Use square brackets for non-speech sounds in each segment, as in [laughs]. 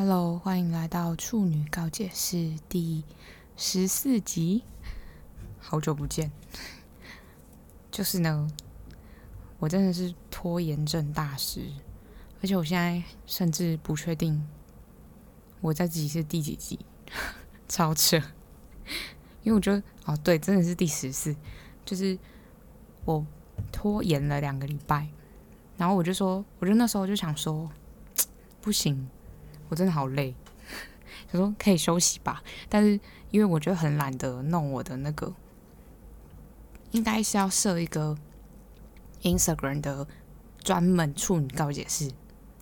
Hello，欢迎来到处女告解室第十四集。好久不见，就是呢，我真的是拖延症大师，而且我现在甚至不确定我在自己是第几集，[laughs] 超扯。因为我觉得，哦，对，真的是第十四，就是我拖延了两个礼拜，然后我就说，我就那时候就想说，[tsk] 不行。我真的好累，[laughs] 他说可以休息吧，但是因为我觉得很懒得弄我的那个，应该是要设一个 Instagram 的专门处女告解室，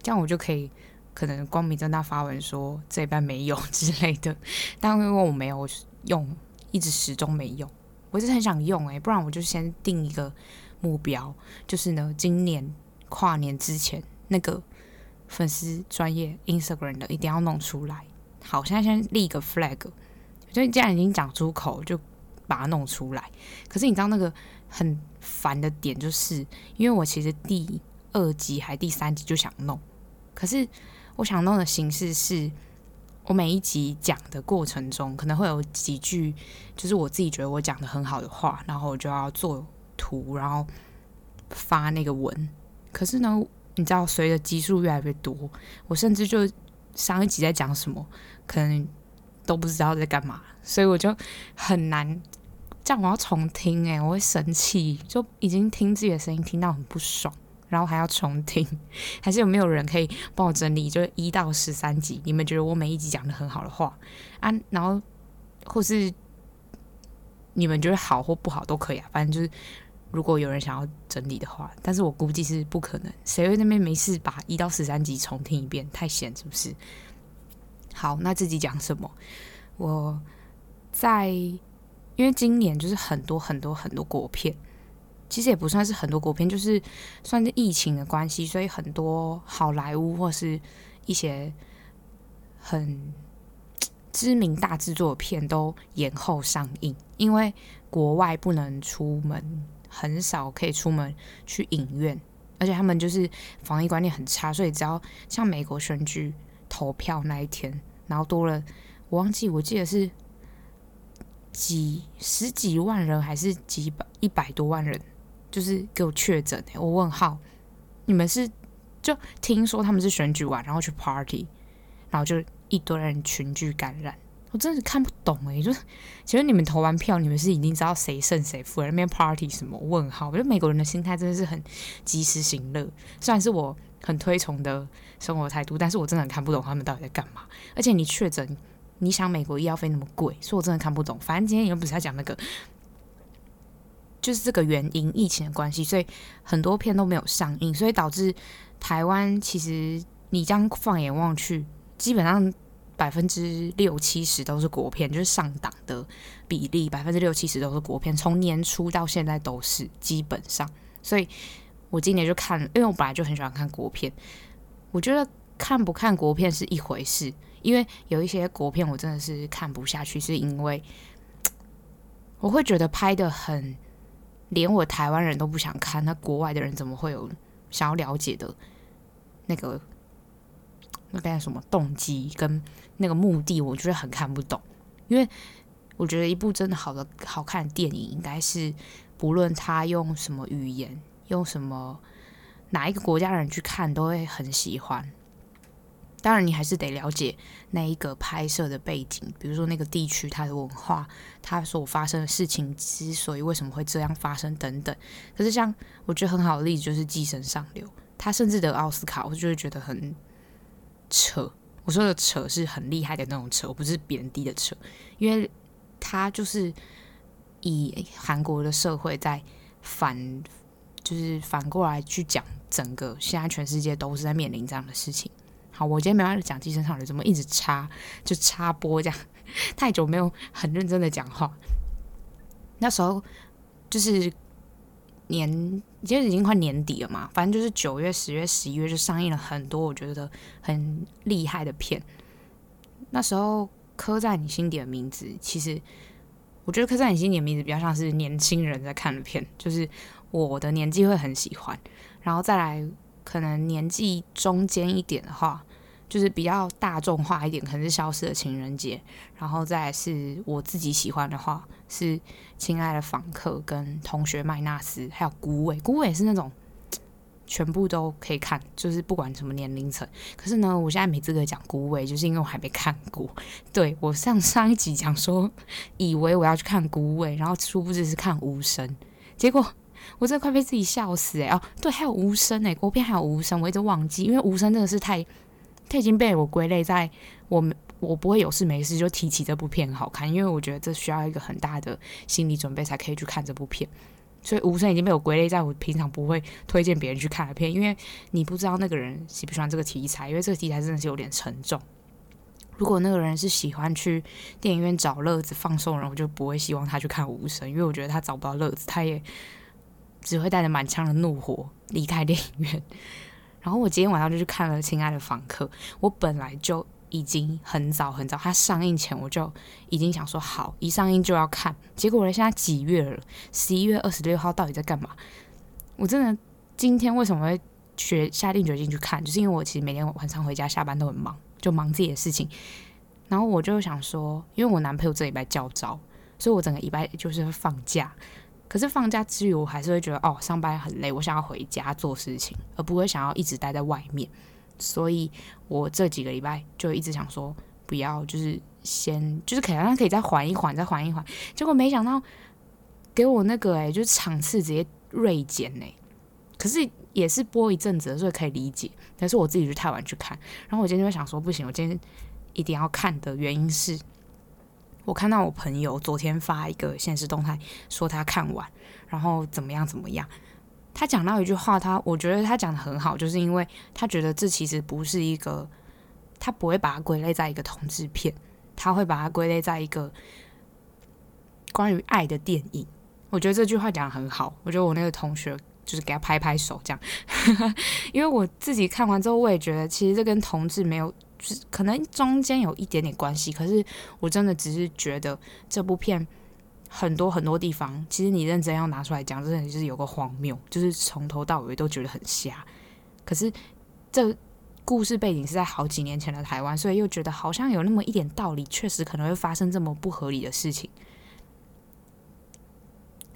这样我就可以可能光明正大发文说这一半没有 [laughs] 之类的。但因为我没有用，一直始终没用，我是很想用诶、不然我就先定一个目标，就是呢，今年跨年之前那个。粉丝专业 Instagram 的一定要弄出来。好，现在先立一个 flag，就既然已经讲出口，就把它弄出来。可是你知道那个很烦的点，就是因为我其实第二集还第三集就想弄，可是我想弄的形式是，我每一集讲的过程中可能会有几句，就是我自己觉得我讲的很好的话，然后我就要做图，然后发那个文。可是呢？你知道，随着集数越来越多，我甚至就上一集在讲什么，可能都不知道在干嘛，所以我就很难。这样我要重听，诶，我会生气，就已经听自己的声音听到很不爽，然后还要重听。还是有没有人可以帮我整理？就一到十三集，你们觉得我每一集讲的很好的话啊，然后或是你们觉得好或不好都可以啊，反正就是。如果有人想要整理的话，但是我估计是不可能。谁会那边没事把一到十三集重听一遍？太闲是不是？好，那自己讲什么？我在，因为今年就是很多很多很多国片，其实也不算是很多国片，就是算是疫情的关系，所以很多好莱坞或是一些很知名大制作片都延后上映，因为国外不能出门。很少可以出门去影院，而且他们就是防疫观念很差，所以只要像美国选举投票那一天，然后多了，我忘记我记得是几十几万人还是几百一百多万人，就是给我确诊。我问号，你们是就听说他们是选举完然后去 party，然后就一堆人群聚感染。我真的是看不懂哎、欸，就是其实你们投完票，你们是已经知道谁胜谁负了，那边 party 什么问号？我觉得美国人的心态真的是很及时行乐，虽然是我很推崇的生活态度，但是我真的很看不懂他们到底在干嘛。而且你确诊，你想美国医药费那么贵，所以我真的看不懂。反正今天也不是在讲那个，就是这个原因，疫情的关系，所以很多片都没有上映，所以导致台湾其实你这样放眼望去，基本上。百分之六七十都是国片，就是上档的比例，百分之六七十都是国片，从年初到现在都是基本上。所以我今年就看，因为我本来就很喜欢看国片。我觉得看不看国片是一回事，因为有一些国片我真的是看不下去，是因为 [tsk] 我会觉得拍得很，连我台湾人都不想看，那国外的人怎么会有想要了解的那个？那边什么动机跟那个目的，我觉得很看不懂。因为我觉得一部真的好的好看的电影，应该是不论他用什么语言，用什么哪一个国家人去看，都会很喜欢。当然，你还是得了解那一个拍摄的背景，比如说那个地区它的文化，它所发生的事情之所以为什么会这样发生等等。可是，像我觉得很好的例子就是《寄生上流》，他甚至得奥斯卡，我就会觉得很。扯，我说的扯是很厉害的那种扯，不是贬低的扯，因为他就是以韩国的社会在反，就是反过来去讲整个现在全世界都是在面临这样的事情。好，我今天没办法讲寄生上流，怎么一直插就插播这样，[laughs] 太久没有很认真的讲话，那时候就是。年其实已经快年底了嘛，反正就是九月、十月、十一月就上映了很多我觉得很厉害的片。那时候刻在你心底的名字，其实我觉得刻在你心底的名字比较像是年轻人在看的片，就是我的年纪会很喜欢。然后再来可能年纪中间一点的话，就是比较大众化一点，可能是《消失的情人节》，然后再是我自己喜欢的话是《亲爱的访客》跟《同学麦纳斯》，还有《孤味》。《孤味》是那种全部都可以看，就是不管什么年龄层。可是呢，我现在没资格讲《孤味》，就是因为我还没看过。对，我上上一集讲说，以为我要去看《孤味》，然后殊不知是看《无声》，结果。我真的快被自己笑死哎、哦，对，还有无声哎，国片还有无声，我一直忘记，因为无声真的是太，它已经被我归类在我们我不会有事没事就提起这部片好看，因为我觉得这需要一个很大的心理准备才可以去看这部片，所以无声已经被我归类在我平常不会推荐别人去看的片，因为你不知道那个人喜不喜欢这个题材，因为这个题材真的是有点沉重。如果那个人是喜欢去电影院找乐子放松人，我就不会希望他去看无声，因为我觉得他找不到乐子，他也。只会带着满腔的怒火离开电影院，然后我今天晚上就去看了《亲爱的房客》。我本来就已经很早很早，它上映前我就已经想说好，一上映就要看。结果我现在几月了？十一月二十六号到底在干嘛？我真的今天为什么会决下定决心去看？就是因为我其实每天晚上回家下班都很忙，就忙自己的事情。然后我就想说，因为我男朋友这礼拜教召，所以我整个礼拜就是放假。可是放假之余，我还是会觉得哦，上班很累，我想要回家做事情，而不会想要一直待在外面。所以我这几个礼拜就一直想说，不要，就是先，就是可能可以再缓一缓，再缓一缓。结果没想到给我那个哎，就是场次直接锐减哎。可是也是播一阵子，所以可以理解。但是我自己就太晚去看，然后我今天就想说，不行，我今天一定要看的原因是。我看到我朋友昨天发一个现实动态，说他看完，然后怎么样怎么样。他讲到一句话，他我觉得他讲得很好，就是因为他觉得这其实不是一个，他不会把它归类在一个同志片，他会把它归类在一个关于爱的电影。我觉得这句话讲得很好，我觉得我那个同学就是给他拍拍手这样，[laughs] 因为我自己看完之后，我也觉得其实这跟同志没有。可能中间有一点点关系，可是我真的只是觉得这部片很多很多地方，其实你认真要拿出来讲，真的就是有个荒谬，就是从头到尾都觉得很瞎。可是这故事背景是在好几年前的台湾，所以又觉得好像有那么一点道理，确实可能会发生这么不合理的事情。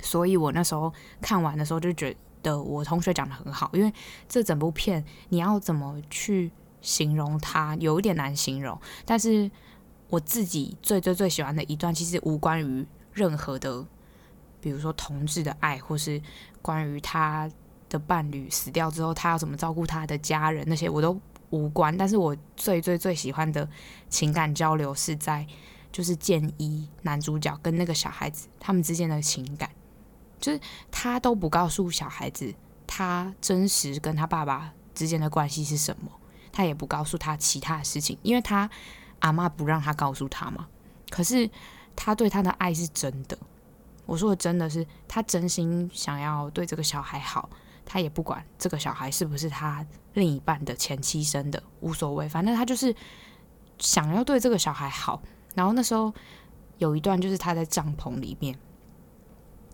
所以我那时候看完的时候就觉得我同学讲得很好，因为这整部片你要怎么去。形容它有一点难形容，但是我自己最最最喜欢的一段，其实无关于任何的，比如说同志的爱，或是关于他的伴侣死掉之后，他要怎么照顾他的家人，那些我都无关。但是我最最最喜欢的情感交流是在，就是建一男主角跟那个小孩子他们之间的情感，就是他都不告诉小孩子他真实跟他爸爸之间的关系是什么。他也不告诉他其他的事情，因为他阿妈不让他告诉他嘛。可是他对他的爱是真的，我说的真的是他真心想要对这个小孩好，他也不管这个小孩是不是他另一半的前妻生的，无所谓，反正他就是想要对这个小孩好。然后那时候有一段就是他在帐篷里面，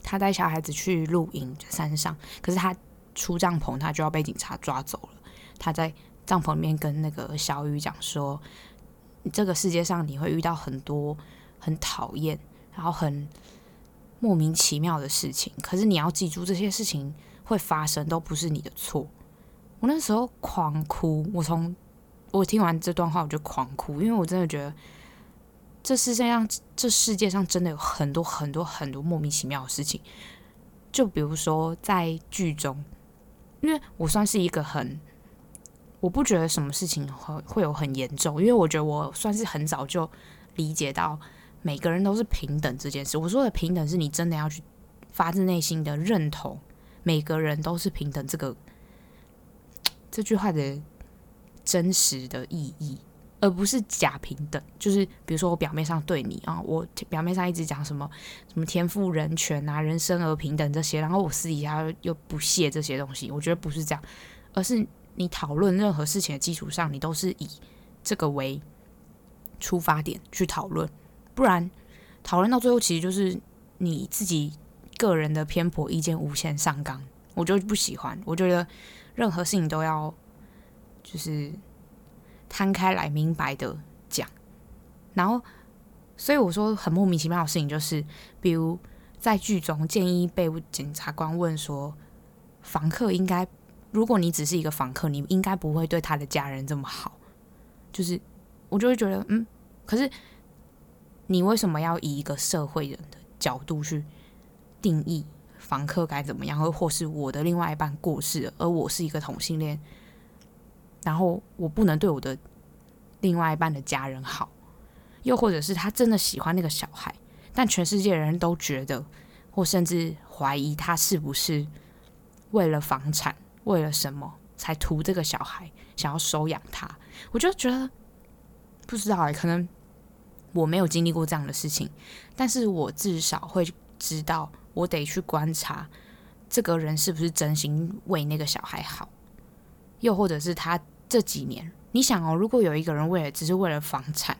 他带小孩子去露营山上，可是他出帐篷，他就要被警察抓走了。他在。帐篷里面跟那个小雨讲说，这个世界上你会遇到很多很讨厌，然后很莫名其妙的事情。可是你要记住，这些事情会发生，都不是你的错。我那时候狂哭，我从我听完这段话我就狂哭，因为我真的觉得这世界上这世界上真的有很多很多很多莫名其妙的事情。就比如说在剧中，因为我算是一个很。我不觉得什么事情会会有很严重，因为我觉得我算是很早就理解到每个人都是平等这件事。我说的平等是你真的要去发自内心的认同每个人都是平等这个这句话的真实的意义，而不是假平等。就是比如说我表面上对你啊，我表面上一直讲什么什么天赋人权啊、人生而平等这些，然后我私底下又不屑这些东西。我觉得不是这样，而是。你讨论任何事情的基础上，你都是以这个为出发点去讨论，不然讨论到最后其实就是你自己个人的偏颇意见无限上纲，我就不喜欢。我觉得任何事情都要就是摊开来明白的讲。然后，所以我说很莫名其妙的事情就是，比如在剧中，建议被检察官问说，房客应该，如果你只是一个房客，你应该不会对他的家人这么好。就是我就会觉得，嗯，可是你为什么要以一个社会人的角度去定义？房客该怎么样，或或是我的另外一半过世了，而我是一个同性恋，然后我不能对我的另外一半的家人好，又或者是他真的喜欢那个小孩，但全世界人都觉得，或甚至怀疑他是不是为了房产，为了什么才图这个小孩，想要收养他，我就觉得不知道哎，可能我没有经历过这样的事情，但是我至少会知道。我得去观察这个人是不是真心为那个小孩好，又或者是他这几年，你想哦，如果有一个人为了只是为了房产，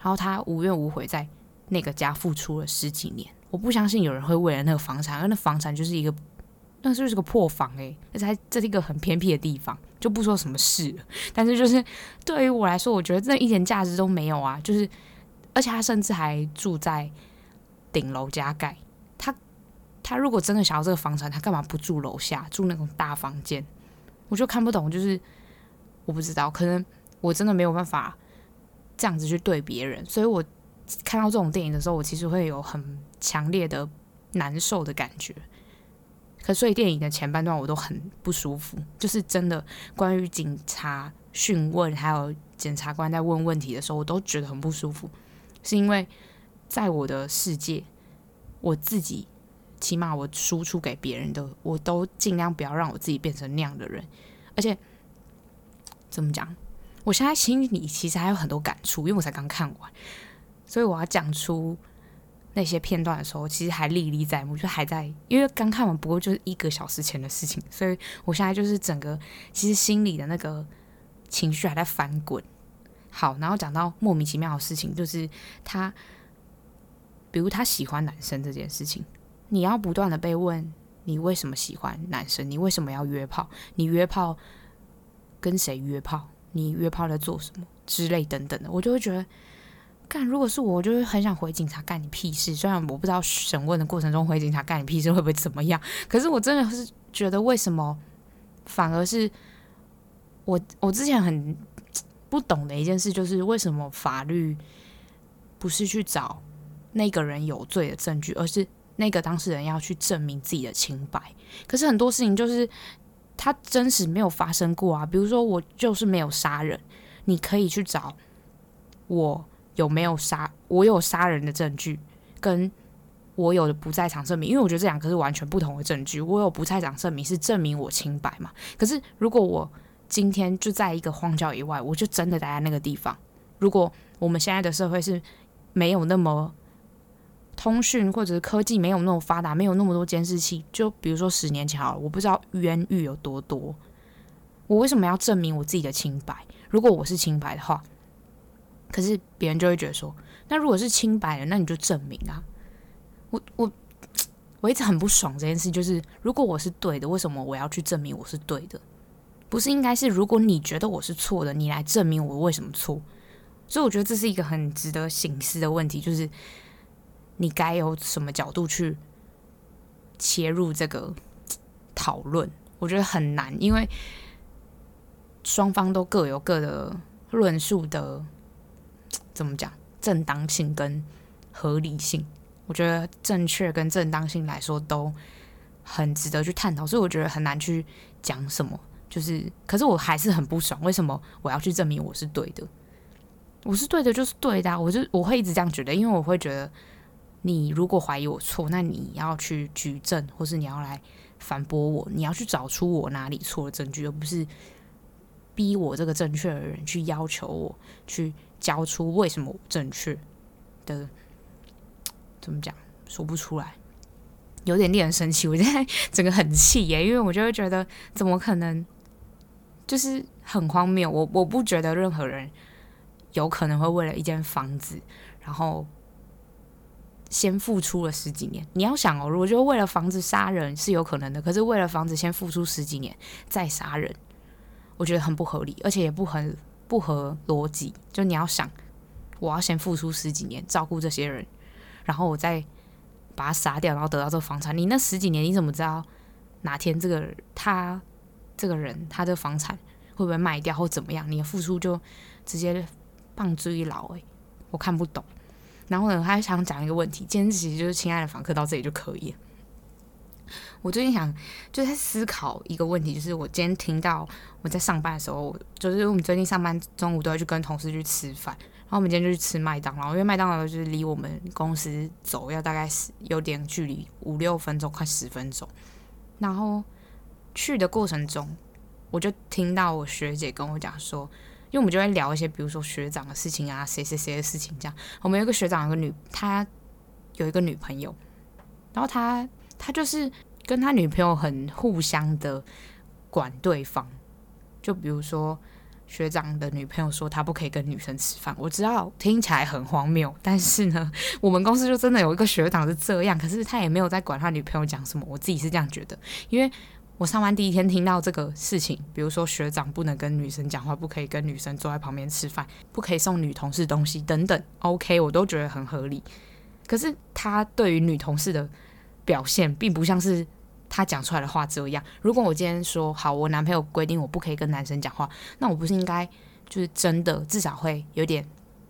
然后他无怨无悔在那个家付出了十几年，我不相信有人会为了那个房产，因为那房产就是一个，那就是个破房诶，而且这是一个很偏僻的地方，就不说什么事了。但是就是对于我来说，我觉得这一点价值都没有啊，就是而且他甚至还住在顶楼加盖。他他如果真的想要这个房产，他干嘛不住楼下，住那种大房间？我就看不懂，就是我不知道，可能我真的没有办法这样子去对别人，所以我看到这种电影的时候，我其实会有很强烈的难受的感觉。可所以电影的前半段我都很不舒服，就是真的关于警察讯问还有检察官在问问题的时候，我都觉得很不舒服，是因为在我的世界，我自己。起码我输出给别人的，我都尽量不要让我自己变成那样的人。而且怎么讲？我现在心里其实还有很多感触，因为我才刚看完，所以我要讲出那些片段的时候，其实还历历在目，就还在。因为刚看完不过就是一个小时前的事情，所以我现在就是整个其实心里的那个情绪还在翻滚。好，然后讲到莫名其妙的事情，就是他，比如他喜欢男生这件事情。你要不断的被问，你为什么喜欢男生？你为什么要约炮？你约炮跟谁约炮？你约炮在做什么之类等等的，我就会觉得，干，如果是我，我就会很想回警察干你屁事。虽然我不知道审问的过程中回警察干你屁事会不会怎么样，可是我真的是觉得，为什么反而是我？我之前很不懂的一件事就是，为什么法律不是去找那个人有罪的证据，而是？那个当事人要去证明自己的清白，可是很多事情就是他真实没有发生过啊。比如说我就是没有杀人，你可以去找我有没有杀，我有杀人的证据，跟我有的不在场证明，因为我觉得这两个是完全不同的证据。我有不在场证明是证明我清白嘛？可是如果我今天就在一个荒郊野外，我就真的待在那个地方。如果我们现在的社会是没有那么。通讯或者是科技没有那么发达，没有那么多监视器。就比如说十年前好了，我不知道冤狱有多多，我为什么要证明我自己的清白？如果我是清白的话，可是别人就会觉得说，那如果是清白的，那你就证明啊。我我我一直很不爽这件事，就是如果我是对的，为什么我要去证明我是对的？不是应该是如果你觉得我是错的，你来证明我为什么错？所以我觉得这是一个很值得省思的问题，就是。你该有什么角度去切入这个讨论？我觉得很难，因为双方都各有各的论述的，怎么讲，正当性跟合理性。我觉得正确跟正当性来说都很值得去探讨，所以我觉得很难去讲什么。就是，可是我还是很不爽，为什么我要去证明我是对的？我是对的，就是对的，我就我会一直这样觉得，因为我会觉得。你如果怀疑我错，那你要去举证，或是你要来反驳我，你要去找出我哪里错的证据，而不是逼我这个正确的人去要求我去交出为什么正确的，怎么讲，说不出来，有点令人生气。我现在整个很气耶，因为我就会觉得怎么可能，就是很荒谬。我我不觉得任何人有可能会为了一间房子，然后。先付出了十几年，你要想哦，如果就为了房子杀人是有可能的，可是为了房子先付出十几年再杀人，我觉得很不合理，而且也不很不合逻辑。就你要想，我要先付出十几年照顾这些人，然后我再把他杀掉，然后得到这个房产。你那十几年，你怎么知道哪天这个他这个人他的房产会不会卖掉或怎么样？你的付出就直接棒追老诶、我看不懂。然后呢，他还想讲一个问题，今天其实就是亲爱的房客到这里就可以了。我最近想就在思考一个问题，就是我今天听到我在上班的时候，就是我们最近上班中午都要去跟同事去吃饭，然后我们今天就去吃麦当劳，因为麦当劳就是离我们公司走要大概是有点距离，五六分钟，快十分钟。然后去的过程中，我就听到我学姐跟我讲说，因为我们就会聊一些，比如说学长的事情啊，谁谁谁的事情这样。我们有一个学长有个女，他有一个女朋友，然后他他就是。跟他女朋友很互相的管对方，就比如说学长的女朋友说他不可以跟女生吃饭，我知道听起来很荒谬，但是呢，[laughs] 我们公司就真的有一个学长是这样，可是他也没有在管他女朋友讲什么，我自己是这样觉得，因为我上班第一天听到这个事情，比如说学长不能跟女生讲话，不可以跟女生坐在旁边吃饭，不可以送女同事东西等等，OK，我都觉得很合理，可是他对于女同事的表现并不像是。他讲出来的话这样，如果我今天说好，我男朋友规定我不可以跟男生讲话，那我不是应该就是真的至少会有点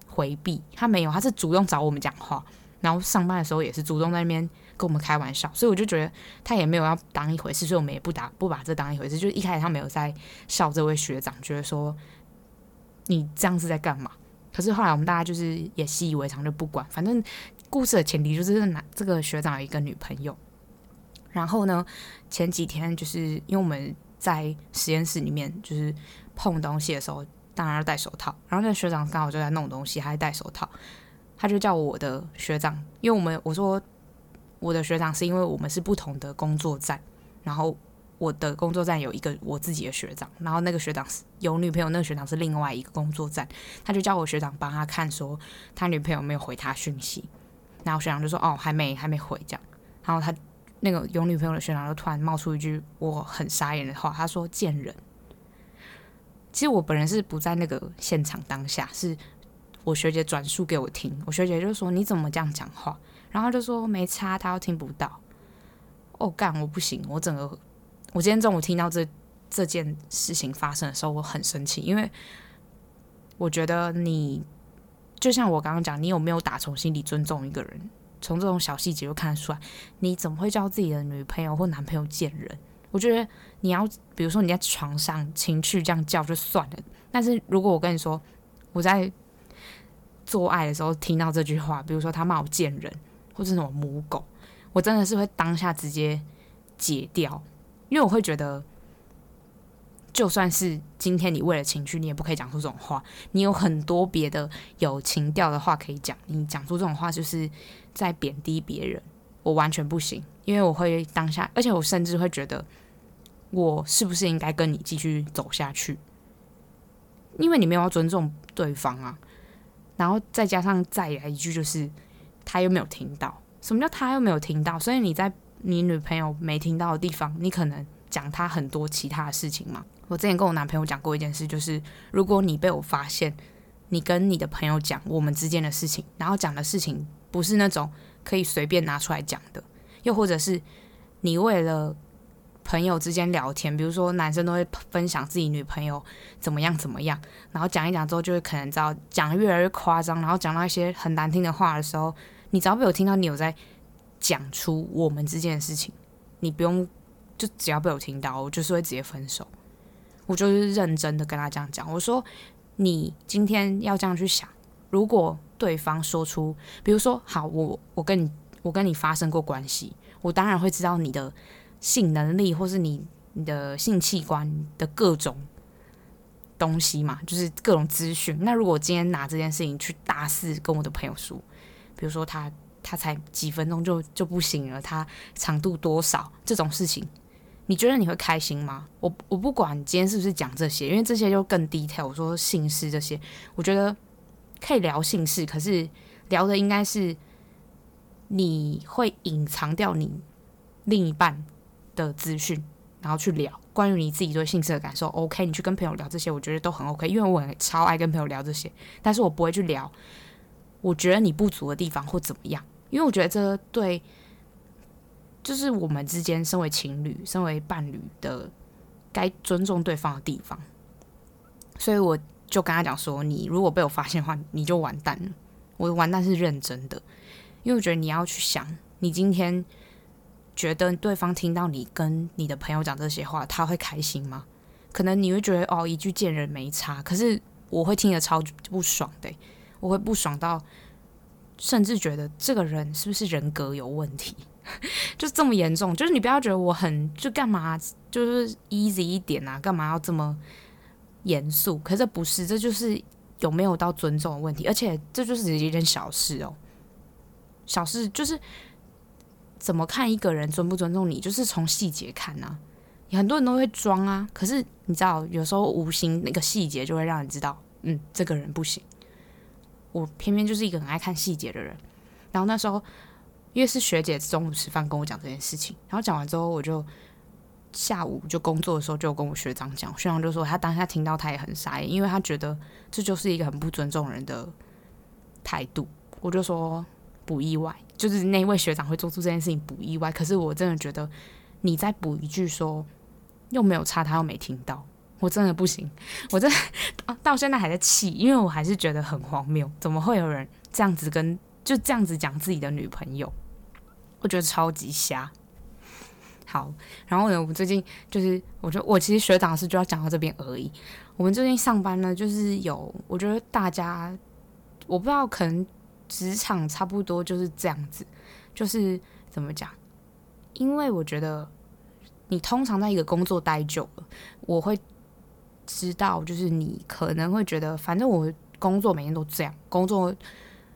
回避？他没有，他是主动找我们讲话，然后上班的时候也是主动在那边跟我们开玩笑，所以我就觉得他也没有要当一回事，所以我们也不打不把这当一回事。就是一开始他没有在笑这位学长，觉得说你这样子在干嘛？可是后来我们大家就是也习以为常，就不管。反正故事的前提就是男这个学长有一个女朋友。然后呢，前几天就是因为我们在实验室里面就是碰东西的时候，当然要戴手套。然后那个学长刚好就在弄东西，还戴手套，他就叫我的学长，因为我们我说我的学长是因为我们是不同的工作站，然后我的工作站有一个我自己的学长，然后那个学长是有女朋友，那个学长是另外一个工作站，他就叫我学长帮他看说他女朋友没有回他讯息，然后学长就说哦还没还没回这样，然后他。那个有女朋友的学长就突然冒出一句我很傻眼的话，他说：“贱人。”其实我本人是不在那个现场当下，是我学姐转述给我听。我学姐就说：“你怎么这样讲话？”然后就说：“没差，他又听不到。”哦，干，我不行，我整个我今天中午听到这这件事情发生的时候，我很生气，因为我觉得你就像我刚刚讲，你有没有打从心里尊重一个人？从这种小细节就看得出来，你怎么会叫自己的女朋友或男朋友贱人？我觉得你要，比如说你在床上情趣这样叫就算了，但是如果我跟你说我在做爱的时候听到这句话，比如说他骂我贱人或者什么母狗，我真的是会当下直接解掉，因为我会觉得。就算是今天你为了情趣，你也不可以讲出这种话。你有很多别的有情调的话可以讲，你讲出这种话就是在贬低别人。我完全不行，因为我会当下，而且我甚至会觉得，我是不是应该跟你继续走下去？因为你没有要尊重对方啊。然后再加上再来一句，就是他又没有听到。什么叫他又没有听到？所以你在你女朋友没听到的地方，你可能讲他很多其他的事情嘛。我之前跟我男朋友讲过一件事，就是如果你被我发现，你跟你的朋友讲我们之间的事情，然后讲的事情不是那种可以随便拿出来讲的，又或者是你为了朋友之间聊天，比如说男生都会分享自己女朋友怎么样怎么样，然后讲一讲之后，就会可能知道讲越来越夸张，然后讲到一些很难听的话的时候，你只要被我听到你有在讲出我们之间的事情，你不用就只要被我听到，我就是会直接分手。我就是认真的跟他这样讲，我说你今天要这样去想，如果对方说出，比如说好，我我跟你我跟你发生过关系，我当然会知道你的性能力或是你你的性器官的各种东西嘛，就是各种资讯。那如果今天拿这件事情去大肆跟我的朋友说，比如说他他才几分钟就就不行了，他长度多少这种事情。你觉得你会开心吗？我我不管今天是不是讲这些，因为这些就更 detail。我说姓氏这些，我觉得可以聊姓氏，可是聊的应该是你会隐藏掉你另一半的资讯，然后去聊。关于你自己对性事的感受，OK，你去跟朋友聊这些，我觉得都很 OK，因为我很超爱跟朋友聊这些，但是我不会去聊我觉得你不足的地方或怎么样，因为我觉得这对就是我们之间身为情侣、身为伴侣的该尊重对方的地方，所以我就跟他讲说，你如果被我发现的话，你就完蛋了，我完蛋是认真的，因为我觉得你要去想，你今天。觉得对方听到你跟你的朋友讲这些话，他会开心吗？可能你会觉得哦，一句见人没差。可是我会听得超不爽的，我会不爽到甚至觉得这个人是不是人格有问题？[laughs] 就这么严重？就是你不要觉得我很就干嘛，就是 easy 一点啊？干嘛要这么严肃？可是不是，这就是有没有到尊重的问题。而且这就是一件小事哦，小事就是。怎么看一个人尊不尊重你，就是从细节看、啊。很多人都会装啊，可是你知道，有时候无形那个细节就会让你知道，嗯，这个人不行。我偏偏就是一个很爱看细节的人。然后那时候，因为是学姐中午吃饭跟我讲这件事情，然后讲完之后，我就下午就工作的时候就跟我学长讲，学长就说他当下听到他也很傻眼，因为他觉得这就是一个很不尊重人的态度。我就说不意外。就是那位学长会做出这件事情不意外，可是我真的觉得你再补一句说又没有差，他又没听到，我真的不行，我真的到现在还在气，因为我还是觉得很荒谬，怎么会有人这样子跟就这样子讲自己的女朋友？我觉得超级瞎。好，然后呢，我们最近就是，我觉得我其实学长的事就要讲到这边而已。我们最近上班呢，就是有，我觉得大家我不知道可能。职场差不多就是这样子，就是怎么讲？因为我觉得你通常在一个工作待久了，我会知道，就是你可能会觉得，反正我工作每天都这样，工作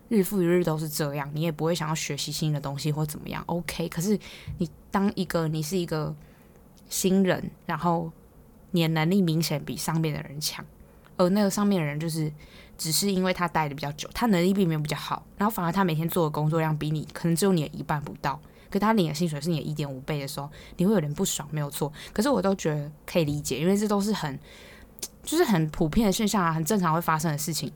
日复一日都是这样，你也不会想要学习新的东西或怎么样。OK，可是你当一个你是一个新人，然后你的能力明显比上面的人强，而那个上面的人就是。只是因为他待的比较久，他能力并没有比较好，然后反而他每天做的工作量比你可能只有你的一半不到，可他领的薪水是你的一点五倍的时候，你会有点不爽，没有错。可是我都觉得可以理解，因为这都是很就是很普遍的现象啊，很正常会发生的事情。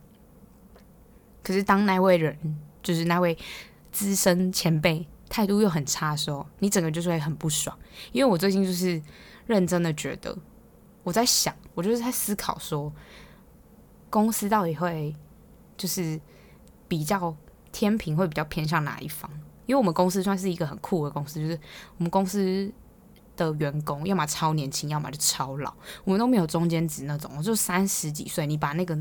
可是当那位人就是那位资深前辈态度又很差的时候，你整个就是会很不爽。因为我最近就是认真的觉得，我在想，我就是在思考说。公司到底会就是比较天平会比较偏向哪一方？因为我们公司算是一个很酷的公司，就是我们公司的员工要么超年轻，要么就超老，我们都没有中间值那种，我就三十几岁。你把那个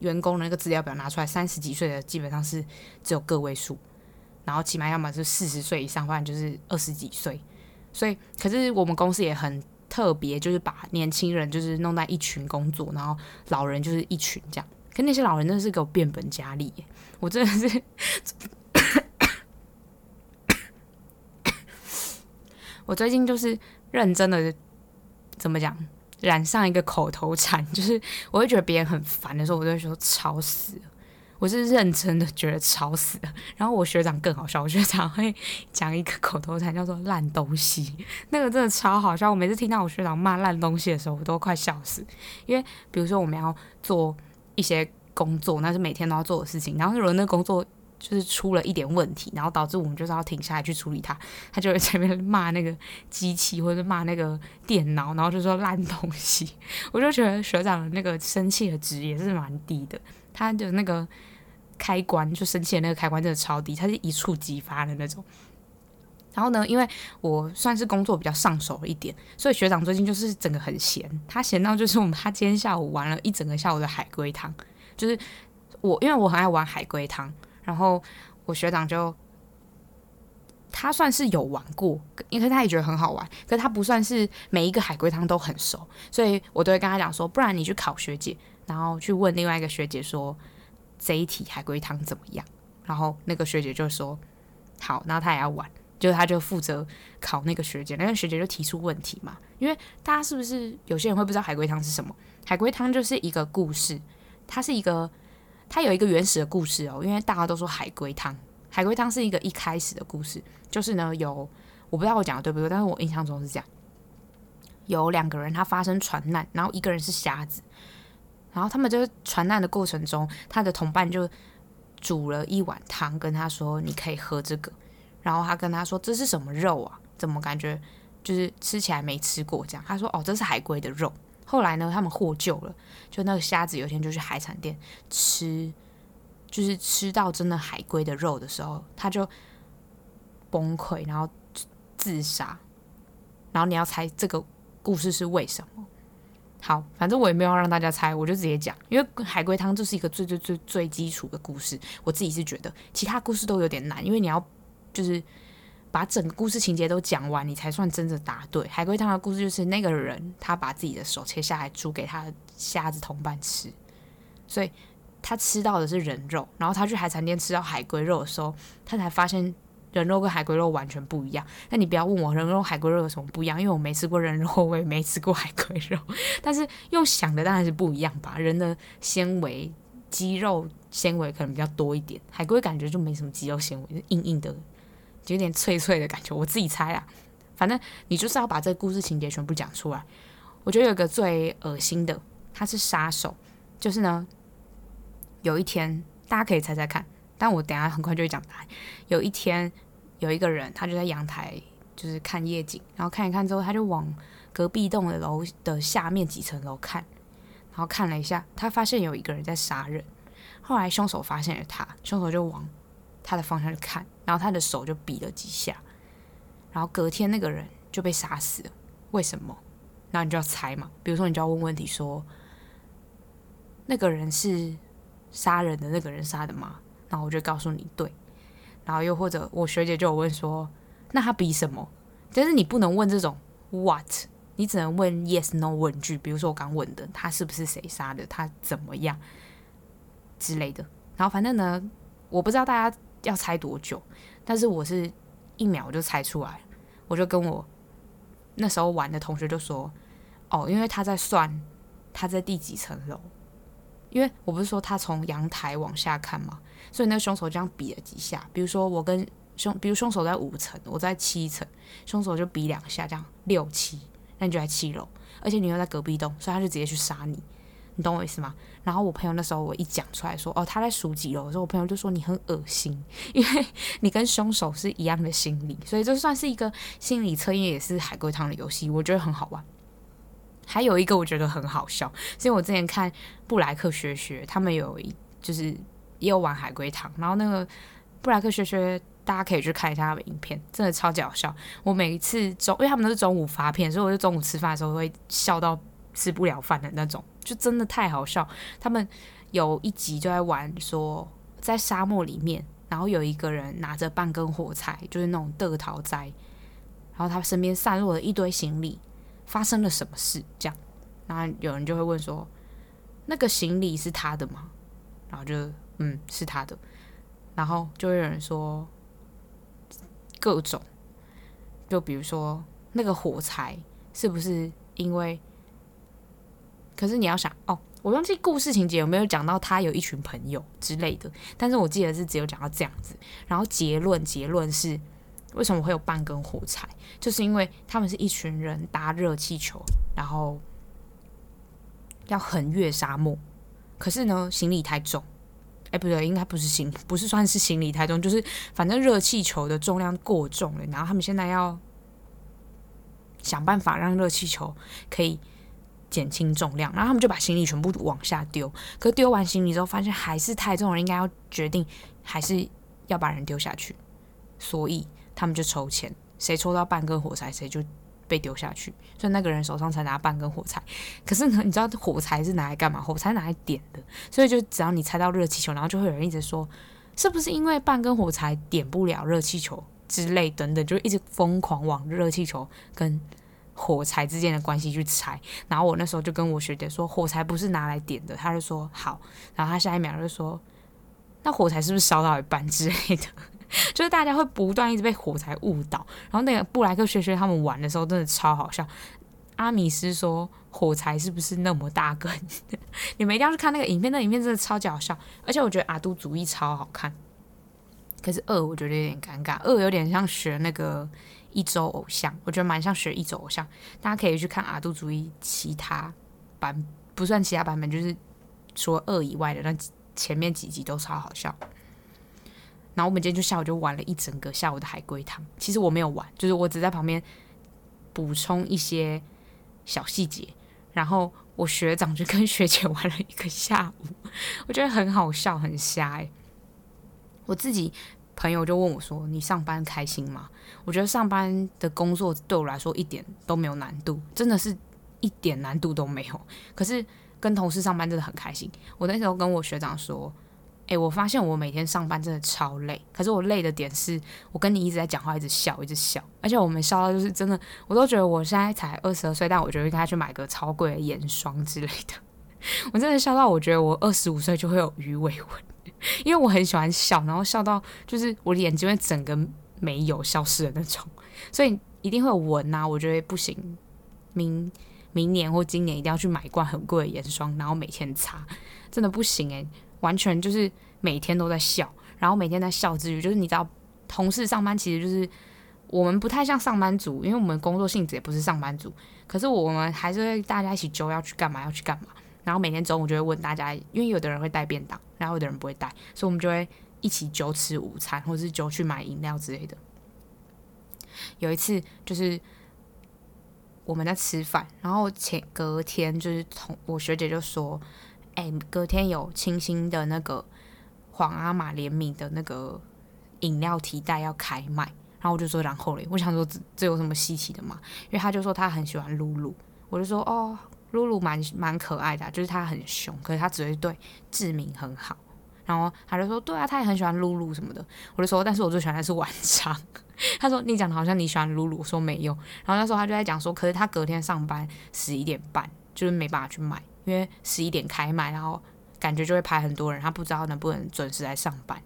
员工的那个资料表拿出来，三十几岁的基本上是只有个位数，然后起码要么是四十岁以上，不然就是二十几岁。所以，可是我们公司也很。特别就是把年轻人就是弄在一群工作，然后老人就是一群这样。可那些老人真的是给我变本加厉，我真的是，我最近就是认真的怎么讲，染上一个口头禅，就是我会觉得别人很烦的时候，我就会说吵死了。我是认真的觉得吵死了，然后我学长更好笑，我学长会讲一个口头禅叫做“烂东西”，那个真的超好笑。我每次听到我学长骂烂东西的时候，我都快笑死。因为比如说我们要做一些工作，那是每天都要做的事情，然后如果那工作就是出了一点问题，然后导致我们就是要停下来去处理它，他就会在那边骂那个机器或者骂那个电脑，然后就说烂东西。[laughs] 我就觉得学长的那个生气的值也是蛮低的，他的那个。开关就生气的那个开关真的超低，它是一触即发的那种。然后呢，因为我算是工作比较上手一点，所以学长最近就是整个很闲，他闲到就是我们他今天下午玩了一整个下午的海龟汤，就是我因为我很爱玩海龟汤，然后我学长就他算是有玩过，因为他也觉得很好玩，可是他不算是每一个海龟汤都很熟，所以我都会跟他讲说，不然你去考学姐，然后去问另外一个学姐说。这一题海龟汤怎么样？然后那个学姐就说好，然后他也要玩，就他就负责考那个学姐，那个学姐就提出问题嘛。因为大家是不是有些人会不知道海龟汤是什么？海龟汤就是一个故事，它是一个，它有一个原始的故事哦。因为大家都说海龟汤，海龟汤是一个一开始的故事，就是呢有我不知道我讲的对不对，但是我印象中是这样。有两个人他发生船难，然后一个人是瞎子，然后他们就是船难的过程中，他的同伴就煮了一碗汤跟他说：“你可以喝这个。”然后他跟他说：“这是什么肉啊？怎么感觉就是吃起来没吃过这样？”他说：“哦，这是海龟的肉。”后来呢，他们获救了，就那个瞎子有一天就去海产店吃，就是吃到真的海龟的肉的时候，他就崩溃，然后自杀。然后你要猜这个故事是为什么？好，反正我也没有让大家猜，我就直接讲，因为海龟汤这是一个最最最最基础的故事，我自己是觉得其他故事都有点难，因为你要就是把整个故事情节都讲完，你才算真的答对。海龟汤的故事就是那个人他把自己的手切下来煮给他的瞎子同伴吃，所以他吃到的是人肉，然后他去海产店吃到海龟肉的时候，他才发现。人肉跟海龟肉完全不一样，那你不要问我人肉海龟肉有什么不一样，因为我没吃过人肉，我也没吃过海龟肉。[laughs] 但是用想的当然是不一样吧，人的纤维、肌肉纤维可能比较多一点，海龟感觉就没什么肌肉纤维，硬硬的，就有点脆脆的感觉。我自己猜啊，反正你就是要把这个故事情节全部讲出来。我觉得有一个最恶心的，他是杀手，就是呢，有一天大家可以猜猜看。但我等下很快就会讲答案。有一天，有一个人，他就在阳台，就是看夜景，然后看一看之后，他就往隔壁栋的楼的下面几层楼看，然后看了一下，他发现有一个人在杀人。后来凶手发现了他，凶手就往他的方向去看，然后他的手就比了几下，然后隔天那个人就被杀死了。为什么？那你就要猜嘛。比如说，你就要问问题说，那个人是杀人的那个人杀的吗？然后我就告诉你对，然后又或者我学姐就有问说，那他比什么？但是你不能问这种 what，你只能问 yes no 问句。比如说我刚问的，他是不是谁杀的？他怎么样之类的。然后反正呢，我不知道大家要猜多久，但是我是一秒就猜出来。我就跟我那时候玩的同学就说，哦，因为他在算他在第几层楼。因为我不是说他从阳台往下看嘛，所以那凶手这样比了几下。比如说我跟凶，比如凶手在五层，我在七层，凶手就比两下，这样六七，那你就在七楼，而且你又在隔壁栋，所以他就直接去杀你，你懂我意思吗？然后我朋友那时候我一讲出来说，哦，他在数几楼的时候，我朋友就说你很恶心，因为你跟凶手是一样的心理，所以这算是一个心理测验，也是海龟汤的游戏，我觉得很好玩。还有一个我觉得很好笑，是因为我之前看布莱克学学，他们有一就是也有玩海龟汤，然后那个布莱克学学大家可以去看一下他们影片，真的超级好笑。我每一次中，因为他们都是中午发片，所以我就中午吃饭的时候会笑到吃不了饭的那种，就真的太好笑。他们有一集就在玩说在沙漠里面，然后有一个人拿着半根火柴，就是那种得桃栽，然后他身边散落了一堆行李。发生了什么事？这样，然后有人就会问说：“那个行李是他的吗？”然后就嗯，是他的。然后就会有人说各种，就比如说那个火柴是不是因为？可是你要想哦，我忘记故事情节有没有讲到他有一群朋友之类的，但是我记得是只有讲到这样子。然后结论结论是。为什么会有半根火柴？就是因为他们是一群人搭热气球，然后要横越沙漠。可是呢，行李太重。哎，不对，应该不是行，不是算是行李太重，就是反正热气球的重量过重了。然后他们现在要想办法让热气球可以减轻重量。然后他们就把行李全部往下丢。可丢完行李之后，发现还是太重了，应该要决定还是要把人丢下去。所以。他们就抽签，谁抽到半根火柴，谁就被丢下去。所以那个人手上才拿半根火柴。可是呢，[laughs] 你知道火柴是拿来干嘛？火柴拿来点的。所以就只要你猜到热气球，然后就会有人一直说，是不是因为半根火柴点不了热气球之类等等，就一直疯狂往热气球跟火柴之间的关系去猜。然后我那时候就跟我学姐说，火柴不是拿来点的。她就说好。然后她下一秒就说，那火柴是不是烧到一半之类的？[laughs] 就是大家会不断一直被火柴误导，然后那个布莱克学学他们玩的时候真的超好笑。阿米斯说火柴是不是那么大根？[laughs] 你们一定要去看那个影片，那影片真的超级好笑，而且我觉得阿都主义超好看。可是二我觉得有点尴尬，二有点像学那个一周偶像，我觉得蛮像学一周偶像。大家可以去看阿杜主义其他版，不算其他版本，就是除了二以外的那前面几集都超好笑。然后我们今天就下午就玩了一整个下午的海龟汤。其实我没有玩，就是我只在旁边补充一些小细节。然后我学长就跟学姐玩了一个下午，我觉得很好笑，很瞎欸。我自己朋友就问我说：“你上班开心吗？”我觉得上班的工作对我来说一点都没有难度，真的是一点难度都没有。可是跟同事上班真的很开心。我那时候跟我学长说。哎、我发现我每天上班真的超累，可是我累的点是我跟你一直在讲话，一直笑，一直笑，而且我们笑到就是真的，我都觉得我现在才二十二岁，但我觉得应该去买个超贵的眼霜之类的。[laughs] 我真的笑到我觉得我二十五岁就会有鱼尾纹，因为我很喜欢笑，然后笑到就是我的眼睛会整个没有消失的那种，所以一定会有纹啊。我觉得不行，明明年或今年一定要去买一罐很贵的眼霜，然后每天擦，真的不行诶、完全就是每天都在笑，然后每天在笑之余，就是你知道，同事上班其实就是我们不太像上班族，因为我们工作性质也不是上班族，可是我们还是会大家一起揪要去干嘛，要去干嘛。然后每天中午就会问大家，因为有的人会带便当，然后有的人不会带，所以我们就会一起揪吃午餐，或者是揪去买饮料之类的。有一次就是我们在吃饭，然后前隔天就是同我学姐就说。哎、隔天有清新的那个皇阿玛联名的那个饮料提袋要开卖，然后我就说，然后嘞，我想说这这有什么稀奇的嘛？因为他就说他很喜欢露露，我就说哦，露露蛮蛮可爱的，就是他很凶，可是他只会对志明很好。然后他就说，对啊，他也很喜欢露露什么的。我就说，但是我最喜欢的是晚上。他说你讲的好像你喜欢露露，我说没有。然后那时候他就在讲说，可是他隔天上班十一点半，就是没办法去买。因为十一点开卖，然后感觉就会排很多人，他不知道能不能准时来上班。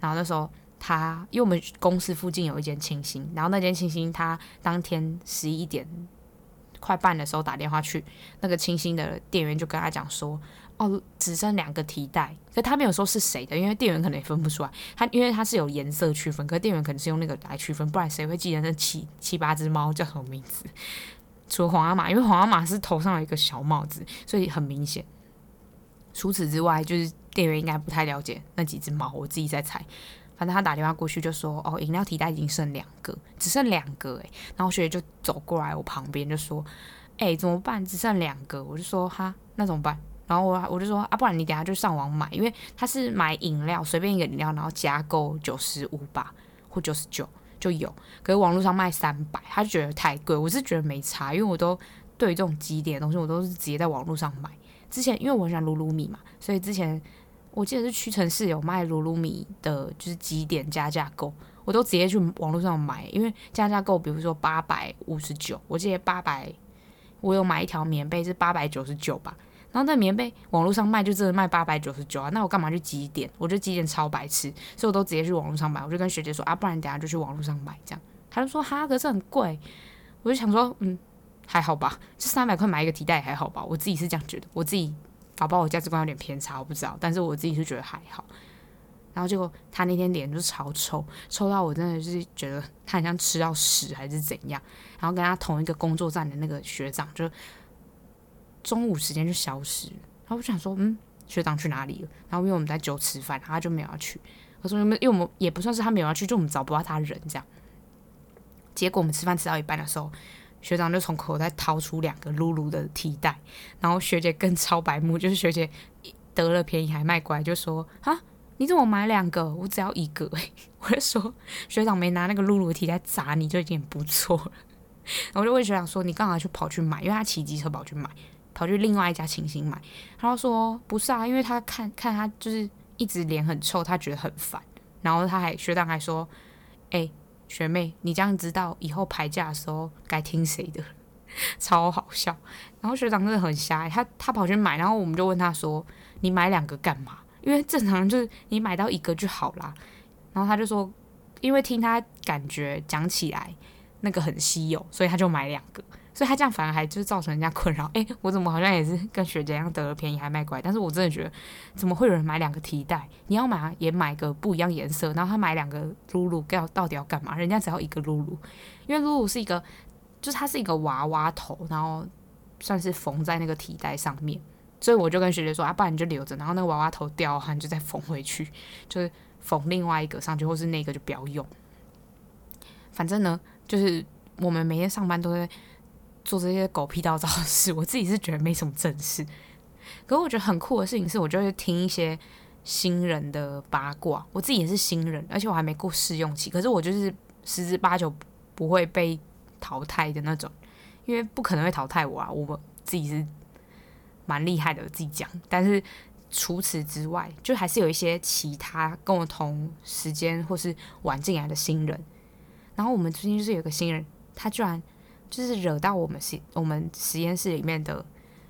然后那时候他，因为我们公司附近有一间清新，然后那间清新他当天十一点快半的时候打电话去，那个清新的店员就跟他讲说，哦，只剩两个提袋，可他没有说是谁的，因为店员可能也分不出来。他因为他是有颜色区分，可店员可能是用那个来区分，不然谁会记得那七七八只猫叫什么名字？除了皇阿玛，因为皇阿玛是头上有一个小帽子，所以很明显。除此之外，就是店员应该不太了解那几只猫，我自己在猜。反正他打电话过去就说：“哦，饮料提袋已经剩两个，只剩两个。”诶，然后学姐就走过来我旁边就说：“诶，怎么办？只剩两个。”我就说：“哈，那怎么办？”然后我我就说：“啊，不然你等下就上网买，因为他是买饮料，随便一个饮料，然后加购九十五吧，或九十九。”就有，可是网络上卖三百，他就觉得太贵。我是觉得没差，因为我都对这种积点的东西，我都是直接在网络上买。之前因为我很喜欢噜噜米嘛，所以之前我记得是屈臣氏有卖噜噜米的，就是积点加价购，我都直接去网络上买，因为加价购，比如说八百五十九，我记得八百，我有买一条棉被是八百九十九吧。然后那棉被网络上卖就真的卖八百九十九啊，那我干嘛去积点？我觉得积点超白痴，所以我都直接去网络上买。我就跟学姐说啊，不然等下就去网络上买这样。她就说哈，可是很贵。我就想说，嗯，还好吧，这三百块买一个提袋还好吧。我自己是这样觉得，我自己搞不好我价值观有点偏差，我不知道。但是我自己是觉得还好。然后结果他那天脸就超臭，臭到我真的是觉得他很像吃到屎还是怎样。然后跟他同一个工作站的那个学长就。中午时间就消失，然后我就想说，嗯，学长去哪里了？然后因为我们在酒吃饭，他就没有要去。我说，因为我们也不算是他没有要去，就我们找不到他人这样。结果我们吃饭吃到一半的时候，学长就从口袋掏出两个露露的提袋，然后学姐更超白目，就是学姐得了便宜还卖乖，就说啊，你怎么买两个？我只要一个，[laughs] 我就说学长没拿那个露露的提袋砸你就已经不错了。[laughs] 我就问学长说，你干嘛去跑去买？因为他骑机车跑去买。跑去另外一家清新买，他说不是啊，因为他看看他就是一直脸很臭，他觉得很烦。然后他还学长还说，哎、学妹，你这样知道以后排价的时候该听谁的，[laughs] 超好笑。然后学长真的很瞎，他他跑去买，然后我们就问他说，你买两个干嘛？因为正常就是你买到一个就好啦。然后他就说，因为听他感觉讲起来那个很稀有，所以他就买两个。所以他这样反而还就是造成人家困扰。诶，我怎么好像也是跟学姐一样得了便宜还卖乖？但是我真的觉得，怎么会有人买两个提袋？你要买也买个不一样颜色，然后他买两个露露，要到底要干嘛？人家只要一个露露，因为露露是一个，就是它是一个娃娃头，然后算是缝在那个提袋上面。所以我就跟学姐说啊，不然你就留着，然后那个娃娃头掉的话，你就再缝回去，就是缝另外一个上去，或是那个就不要用。反正呢，就是我们每天上班都会做这些狗屁倒灶的事。我自己是觉得没什么正事，可是我觉得很酷的事情是，我就会听一些新人的八卦。我自己也是新人，而且我还没过试用期，可是我就是十之八九不会被淘汰的那种，因为不可能会淘汰我啊，我自己是。蛮厉害的，我自己讲。但是除此之外，就还是有一些其他跟我同时间或是晚进来的新人。然后我们最近就是有个新人，他居然就是惹到我们实我们实验室里面的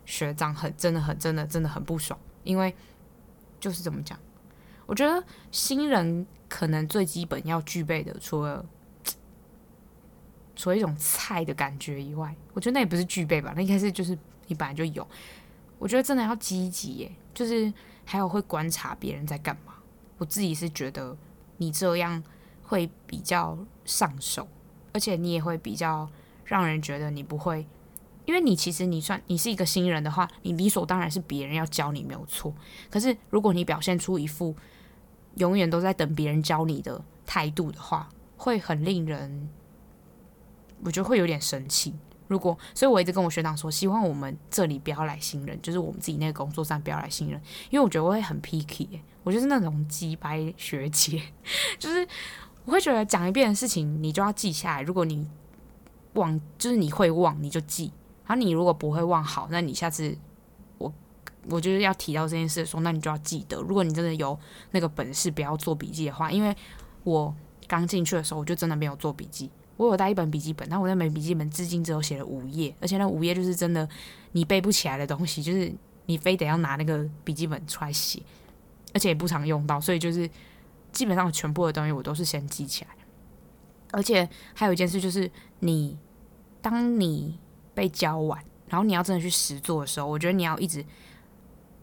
学长，很真的很真的真的很不爽。因为就是怎么讲，我觉得新人可能最基本要具备的，除了除了一种菜的感觉以外，我觉得那也不是具备吧，那应该是就是你本来就有。我觉得真的要积极耶，就是还有会观察别人在干嘛。我自己是觉得你这样会比较上手，而且你也会比较让人觉得你不会，因为你其实你算你是一个新人的话，你理所当然是别人要教你没有错。可是如果你表现出一副永远都在等别人教你的态度的话，会很令人，我觉得会有点生气。如果，所以我一直跟我学长说，希望我们这里不要来新人，就是我们自己那个工作上不要来新人，因为我觉得我会很 picky，我就是那种鸡掰学姐，[laughs] 就是我会觉得讲一遍的事情你就要记下来，如果你忘，就是你会忘你就记，然后你如果不会忘好，那你下次我我就是要提到这件事的时候，那你就要记得，如果你真的有那个本事不要做笔记的话，因为我刚进去的时候我就真的没有做笔记。我有带一本笔记本，但我那本笔记本至今只有写了五页，而且那五页就是真的你背不起来的东西，就是你非得要拿那个笔记本出来写，而且也不常用到，所以就是基本上全部的东西我都是先记起来。而且还有一件事就是，你当你被教完，然后你要真的去实做的时候，我觉得你要一直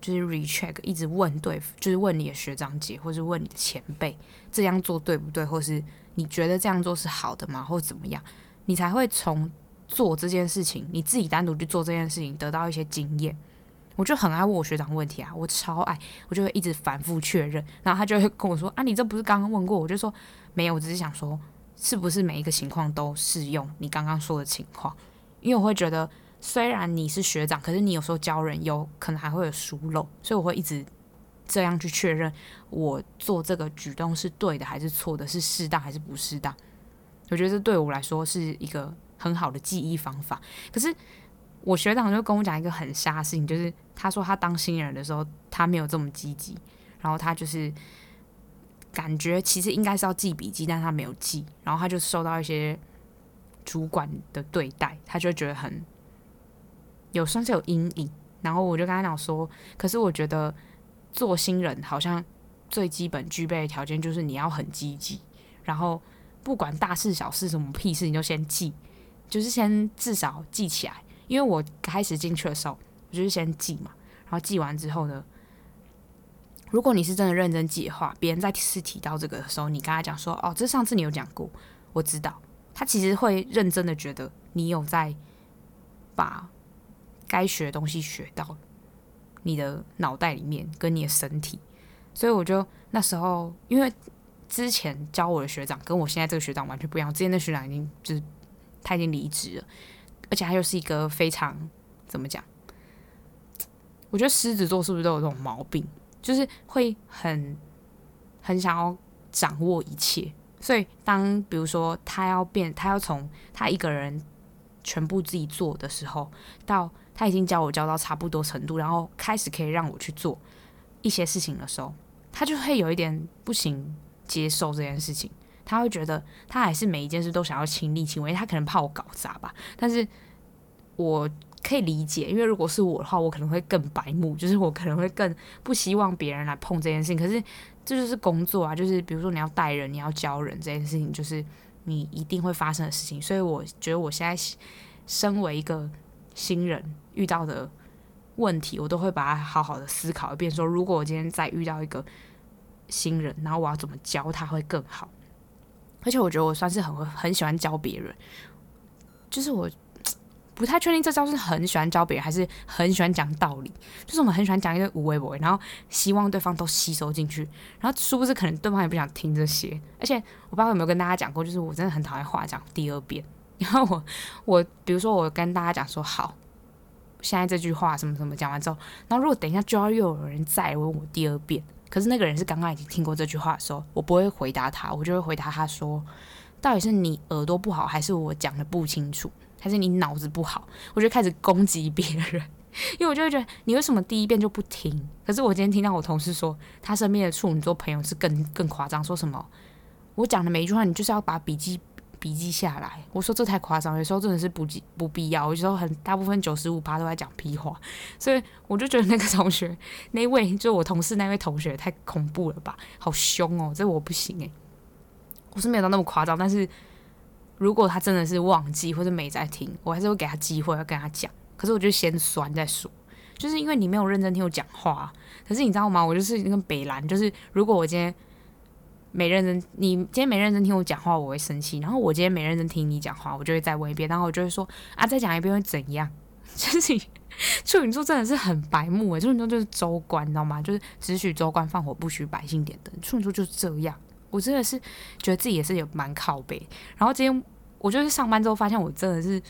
就是 recheck，一直问对，就是问你的学长姐，或是问你的前辈，这样做对不对，或是。你觉得这样做是好的吗？或怎么样，你才会从做这件事情，你自己单独去做这件事情，得到一些经验。我就很爱问我学长问题啊，我超爱，我就会一直反复确认，然后他就会跟我说：“啊，你这不是刚刚问过？”我就说：“没有，我只是想说，是不是每一个情况都适用你刚刚说的情况？因为我会觉得，虽然你是学长，可是你有时候教人有可能还会有疏漏，所以我会一直。”这样去确认我做这个举动是对的还是错的，是适当还是不适当？我觉得这对我来说是一个很好的记忆方法。可是我学长就跟我讲一个很瞎的事情，就是他说他当新人的时候他没有这么积极，然后他就是感觉其实应该是要记笔记，但他没有记，然后他就受到一些主管的对待，他就觉得很有算是有阴影。然后我就跟他讲说，可是我觉得。做新人好像最基本具备的条件就是你要很积极，然后不管大事小事什么屁事，你就先记，就是先至少记起来。因为我开始进去的时候，我就是先记嘛，然后记完之后呢，如果你是真的认真记的话，别人再次提到这个的时候，你跟他讲说：“哦，这上次你有讲过，我知道。”他其实会认真的觉得你有在把该学的东西学到。你的脑袋里面跟你的身体，所以我就那时候，因为之前教我的学长跟我现在这个学长完全不一样。之前的学长已经就是他已经离职了，而且他又是一个非常怎么讲？[tsk] 我觉得狮子座是不是都有这种毛病？就是会很很想要掌握一切。所以当比如说他要变，他要从他一个人全部自己做的时候，到他已经教我教到差不多程度，然后开始可以让我去做一些事情的时候，他就会有一点不行接受这件事情。他会觉得他还是每一件事都想要亲力亲为，他可能怕我搞砸吧。但是我可以理解，因为如果是我的话，我可能会更白目，[laughs] 就是我可能会更不希望别人来碰这件事情。可是这就是工作啊，就是比如说你要带人，你要教人这件事情，就是你一定会发生的事情。所以我觉得我现在。身为一个新人遇到的问题，我都会把它好好的思考一遍。说如果我今天再遇到一个新人，然后我要怎么教他会更好？而且我觉得我算是很会很喜欢教别人，就是我。不太确定这招是很喜欢教别人，还是很喜欢讲道理。就是我们很喜欢讲一个无为不为，然后希望对方都吸收进去，然后殊不知可能对方也不想听这些。而且我不知道有没有跟大家讲过，就是我真的很讨厌话讲第二遍。[laughs] 然后我我比如说我跟大家讲说好，现在这句话什么什么讲完之后，然后如果等一下就要又有人再问我第二遍，可是那个人是刚刚已经听过这句话的时候，我不会回答他，我就会回答他说，到底是你耳朵不好，还是我讲的不清楚？还是你脑子不好，我就开始攻击别人，[laughs] 因为我就会觉得你为什么第一遍就不听？可是我今天听到我同事说，他身边的处女座朋友是更更夸张，说什么我讲的每一句话，你就是要把笔记笔记下来。我说这太夸张，有时候真的是不不必要。有时候很大部分九十五趴都在讲屁话，所以我就觉得那个同学那位就我同事那位同学太恐怖了吧，好凶哦，这我不行诶，我是没有到那么夸张，但是。如果他真的是忘记或者没在听，我还是会给他机会要跟他讲。可是我就先酸再说，就是因为你没有认真听我讲话。可是你知道吗？我就是那个北兰，就是如果我今天没认真，你今天没认真听我讲话，我会生气。然后我今天没认真听你讲话，我就会再问一遍，然后我就会说啊，再讲一遍会怎样？[laughs] 就是处女座真的是很白目诶，处女座就是州官，你知道吗？就是只许州官放火，不许百姓点灯。处女座就是这样。我真的是觉得自己也是有蛮靠北，然后今天我就是上班之后发现我真的是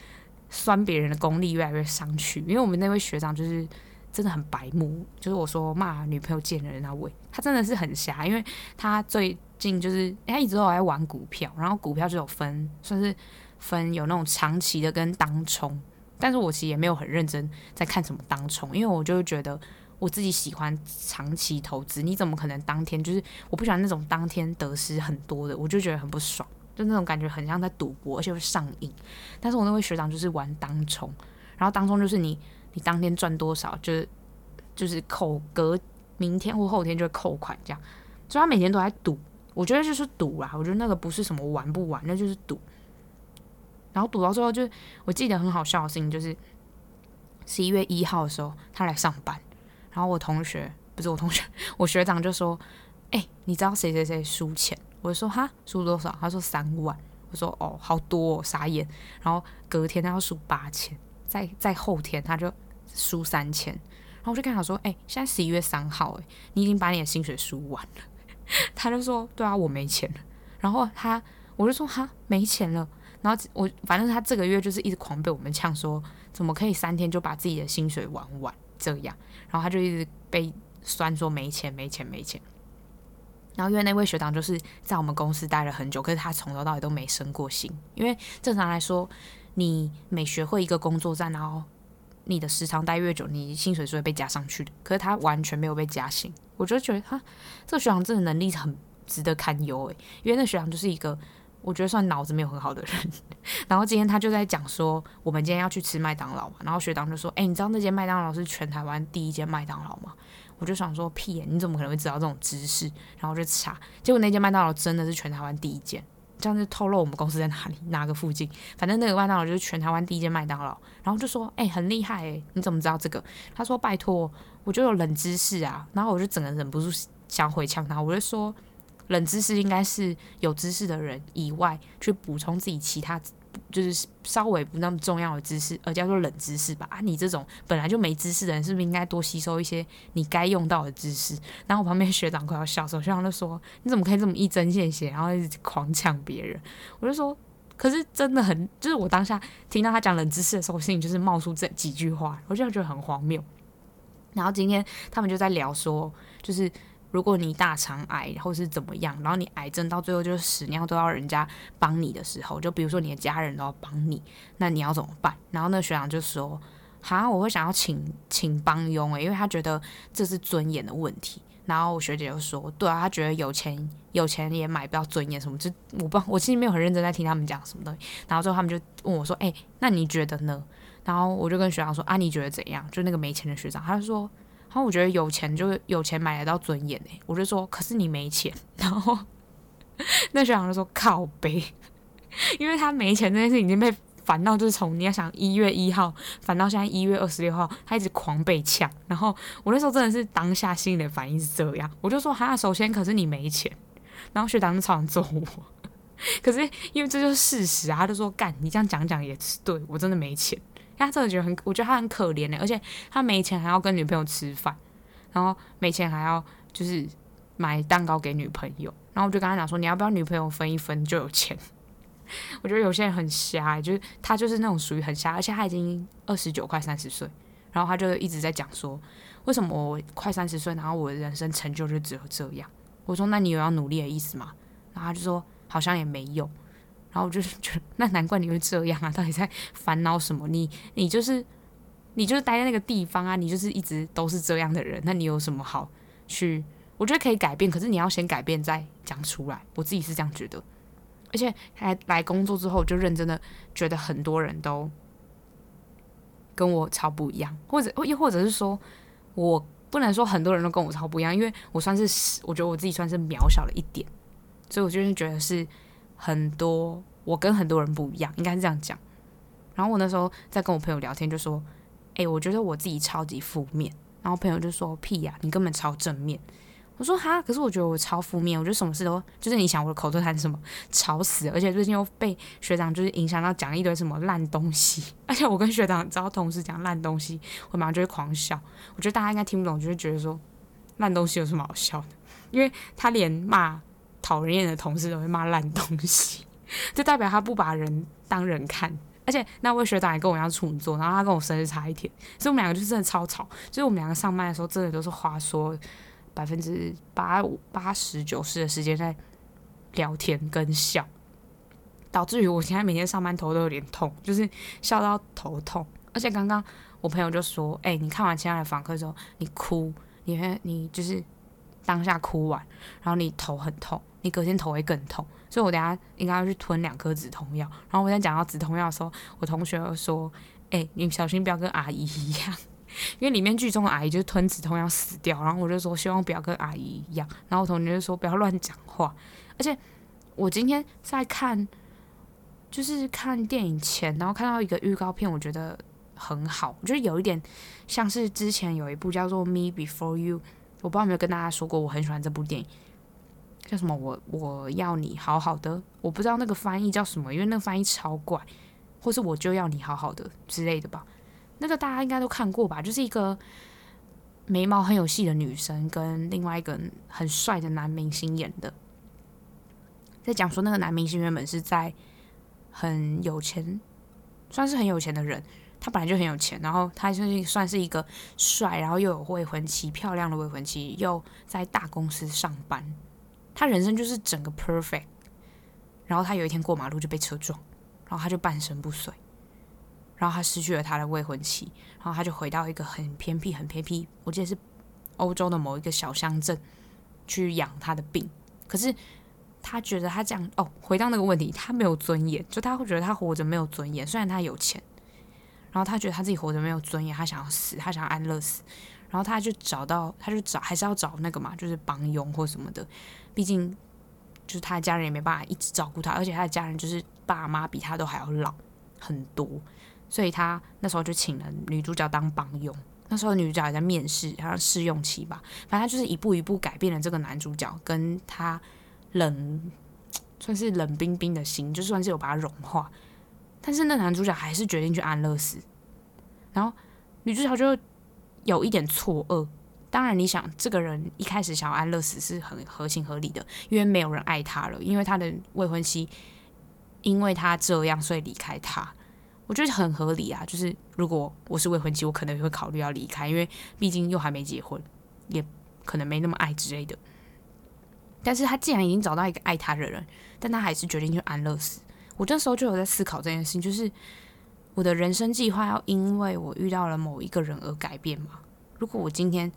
酸别人的功力越来越上去，因为我们那位学长就是真的很白目，就是我说骂女朋友贱人那位，他真的是很瞎，因为他最近就是他一直都有在玩股票，然后股票就有分算是分有那种长期的跟当冲，但是我其实也没有很认真在看什么当冲，因为我就觉得。我自己喜欢长期投资，你怎么可能当天就是我不喜欢那种当天得失很多的，我就觉得很不爽，就那种感觉很像在赌博，而且会上瘾。但是我那位学长就是玩当冲，然后当冲就是你你当天赚多少，就是就是扣隔明天或后天就会扣款这样，所以他每天都在赌。我觉得就是赌啦，我觉得那个不是什么玩不玩，那就是赌。然后赌到最后，就我记得很好笑的事情就是十一月一号的时候，他来上班。然后我同学不是我同学，[laughs] 我学长就说：“哎、你知道谁谁谁输钱？”我就说：“哈，输多少？”他说：“三万。”我说：“哦，好多哦，傻眼。”然后隔天他要输八千，再再后天他就输三千。然后我就跟他说：“哎、现在十一月三号，哎，你已经把你的薪水输完了。[laughs] ”他就说：“对啊，我没钱了。”然后他我就说：“哈，没钱了。”然后我反正他这个月就是一直狂被我们呛说：“怎么可以三天就把自己的薪水玩完？”这样，然后他就一直被酸说没钱、没钱、没钱。然后因为那位学长就是在我们公司待了很久，可是他从头到尾都没升过薪。因为正常来说，你每学会一个工作站，然后你的时长待越久，你薪水是会被加上去的。可是他完全没有被加薪，我就觉得他这个学长真的能力很值得堪忧诶，因为那学长就是一个。我觉得算脑子没有很好的人，[laughs] 然后今天他就在讲说，我们今天要去吃麦当劳嘛，然后学长就说，哎，你知道那间麦当劳是全台湾第一间麦当劳吗？我就想说，屁，你怎么可能会知道这种知识？然后就查，结果那间麦当劳真的是全台湾第一间，这样就透露我们公司在哪里，哪个附近，反正那个麦当劳就是全台湾第一间麦当劳。然后就说，哎，很厉害哎，你怎么知道这个？他说，拜托，我就有冷知识啊。然后我就整个忍不住想回呛他，我就说。冷知识应该是有知识的人以外去补充自己其他，就是稍微不那么重要的知识，而叫做冷知识吧。啊，你这种本来就没知识的人，是不是应该多吸收一些你该用到的知识？然后我旁边学长快要笑死，学长就说：“你怎么可以这么一针见血，然后一直狂抢别人？”我就说：“可是真的很，就是我当下听到他讲冷知识的时候，我心里就是冒出这几句话，我就觉得很荒谬。”然后今天他们就在聊说，就是。如果你大肠癌或是怎么样，然后你癌症到最后就是屎尿都要人家帮你的时候，就比如说你的家人都要帮你，那你要怎么办？然后那学长就说：“哈，我会想要请请帮佣诶，因为他觉得这是尊严的问题。”然后我学姐就说：“对啊，他觉得有钱有钱也买不到尊严什么，就我不我其实没有很认真在听他们讲什么东西。”然后最后他们就问我说：“哎，那你觉得呢？”然后我就跟学长说：“啊，你觉得怎样？”就那个没钱的学长，他就说。然后我觉得有钱就是有钱买得到尊严诶，我就说，可是你没钱。然后 [laughs] 那学长就说靠北，因为他没钱这件事已经被烦到就是从你要想一月一号烦到现在一月二十六号，他一直狂被呛。然后我那时候真的是当下心里的反应是这样，我就说哈，首先可是你没钱，然后学长就超想揍我。[laughs] 可是因为这就是事实啊，他就说干，你这样讲讲也是对，我真的没钱。他真的觉得很，我觉得他很可怜的，而且他没钱还要跟女朋友吃饭，然后没钱还要就是买蛋糕给女朋友，然后我就跟他讲说，你要不要女朋友分一分就有钱？[laughs] 我觉得有些人很瞎，就是他就是那种属于很瞎，而且他已经二十九快三十岁，然后他就一直在讲说，为什么我快三十岁，然后我的人生成就就只有这样？我说那你有要努力的意思吗？然后他就说好像也没有。然后我就是觉得，那难怪你会这样啊！到底在烦恼什么？你你就是你就是待在那个地方啊！你就是一直都是这样的人，那你有什么好去？我觉得可以改变，可是你要先改变再讲出来。我自己是这样觉得。而且来来工作之后，就认真的觉得很多人都跟我超不一样，或者又或者是说，我不能说很多人都跟我超不一样，因为我算是我觉得我自己算是渺小了一点，所以我就是觉得是。很多，我跟很多人不一样，应该是这样讲。然后我那时候在跟我朋友聊天，就说：“哎、我觉得我自己超级负面。”然后朋友就说：“屁呀、你根本超正面。”我说：“哈，可是我觉得我超负面。我觉得什么事都就是你想我的口头禅是什么吵死，而且最近又被学长就是影响到讲一堆什么烂东西。[laughs] 而且我跟学长只要同事讲烂东西，我马上就会狂笑。我觉得大家应该听不懂，就会觉得说烂东西有什么好笑的？因为他连骂。讨人厌的同事都会骂烂东西，[laughs] 就代表他不把人当人看。而且那位学长也跟我一样处女座，然后他跟我生日差一天，所以我们两个就是真的超吵。就是我们两个上班的时候，真的都是话说百分之八八十九十的时间在聊天跟笑，导致于我现在每天上班头都有点痛，就是笑到头痛。而且刚刚我朋友就说：“哎、你看完亲爱的访客之后，你哭，你会你就是当下哭完，然后你头很痛。”你隔天头会更痛，所以我等下应该要去吞两颗止痛药。然后我在讲到止痛药的时候，我同学又说：“哎、你小心不要跟阿姨一样，[laughs] 因为里面剧中的阿姨就是吞止痛药死掉。”然后我就说：“希望不要跟阿姨一样。”然后我同学就说：“不要乱讲话。”而且我今天在看，就是看电影前，然后看到一个预告片，我觉得很好，就是有一点像是之前有一部叫做《Me Before You》，我不知道有没有跟大家说过，我很喜欢这部电影。叫什么？我我要你好好的，我不知道那个翻译叫什么，因为那个翻译超怪，或是我就要你好好的之类的吧。那个大家应该都看过吧？就是一个眉毛很有戏的女生跟另外一个很帅的男明星演的，在讲说那个男明星原本是在很有钱，算是很有钱的人，他本来就很有钱，然后他就是算是一个帅，然后又有未婚妻，漂亮的未婚妻，又在大公司上班。他人生就是整个 perfect，然后他有一天过马路就被车撞，然后他就半身不遂，然后他失去了他的未婚妻，然后他就回到一个很偏僻、很偏僻，我记得是欧洲的某一个小乡镇去养他的病。可是他觉得他这样哦，回到那个问题，他没有尊严，就他会觉得他活着没有尊严。虽然他有钱，然后他觉得他自己活着没有尊严，他想要死，他想要安乐死。然后他就找到，他就找，还是要找那个嘛，就是帮佣或什么的。毕竟，就是他的家人也没办法一直照顾他，而且他的家人就是爸妈比他都还要老很多，所以他那时候就请了女主角当帮佣。那时候女主角也在面试，好像试用期吧。反正他就是一步一步改变了这个男主角，跟他冷，算是冷冰冰的心，就算是有把他融化。但是那男主角还是决定去安乐死，然后女主角就。有一点错愕，当然，你想这个人一开始想要安乐死是很合情合理的，因为没有人爱他了，因为他的未婚妻因为他这样所以离开他，我觉得很合理啊。就是如果我是未婚妻，我可能会考虑要离开，因为毕竟又还没结婚，也可能没那么爱之类的。但是他既然已经找到一个爱他的人，但他还是决定去安乐死。我这时候就有在思考这件事情，就是。我的人生计划要因为我遇到了某一个人而改变吗？如果我今天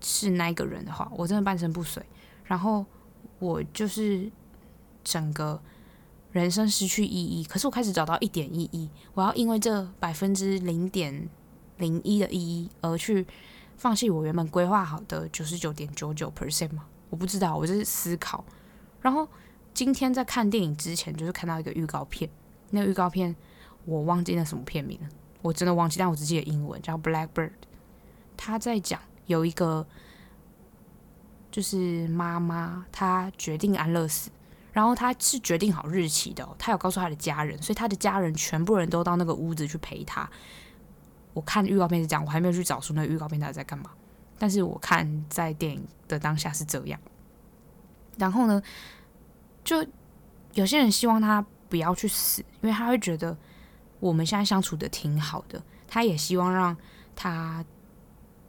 是那个人的话，我真的半身不遂，然后我就是整个人生失去意义。可是我开始找到一点意义，我要因为这百分之零点零一的意义而去放弃我原本规划好的九十九点九九 percent 吗？我不知道，我就是思考。然后今天在看电影之前，就是看到一个预告片，那个预告片。我忘记那什么片名了，我真的忘记，但我只记得英文叫《Blackbird》。他在讲有一个就是妈妈，她决定安乐死，然后她是决定好日期的，她有告诉她的家人，所以她的家人全部人都到那个屋子去陪她。我看预告片是这样，我还没有去找出那个预告片到底在干嘛，但是我看在电影的当下是这样。然后呢，就有些人希望他不要去死，因为他会觉得我们现在相处的挺好的。他也希望让他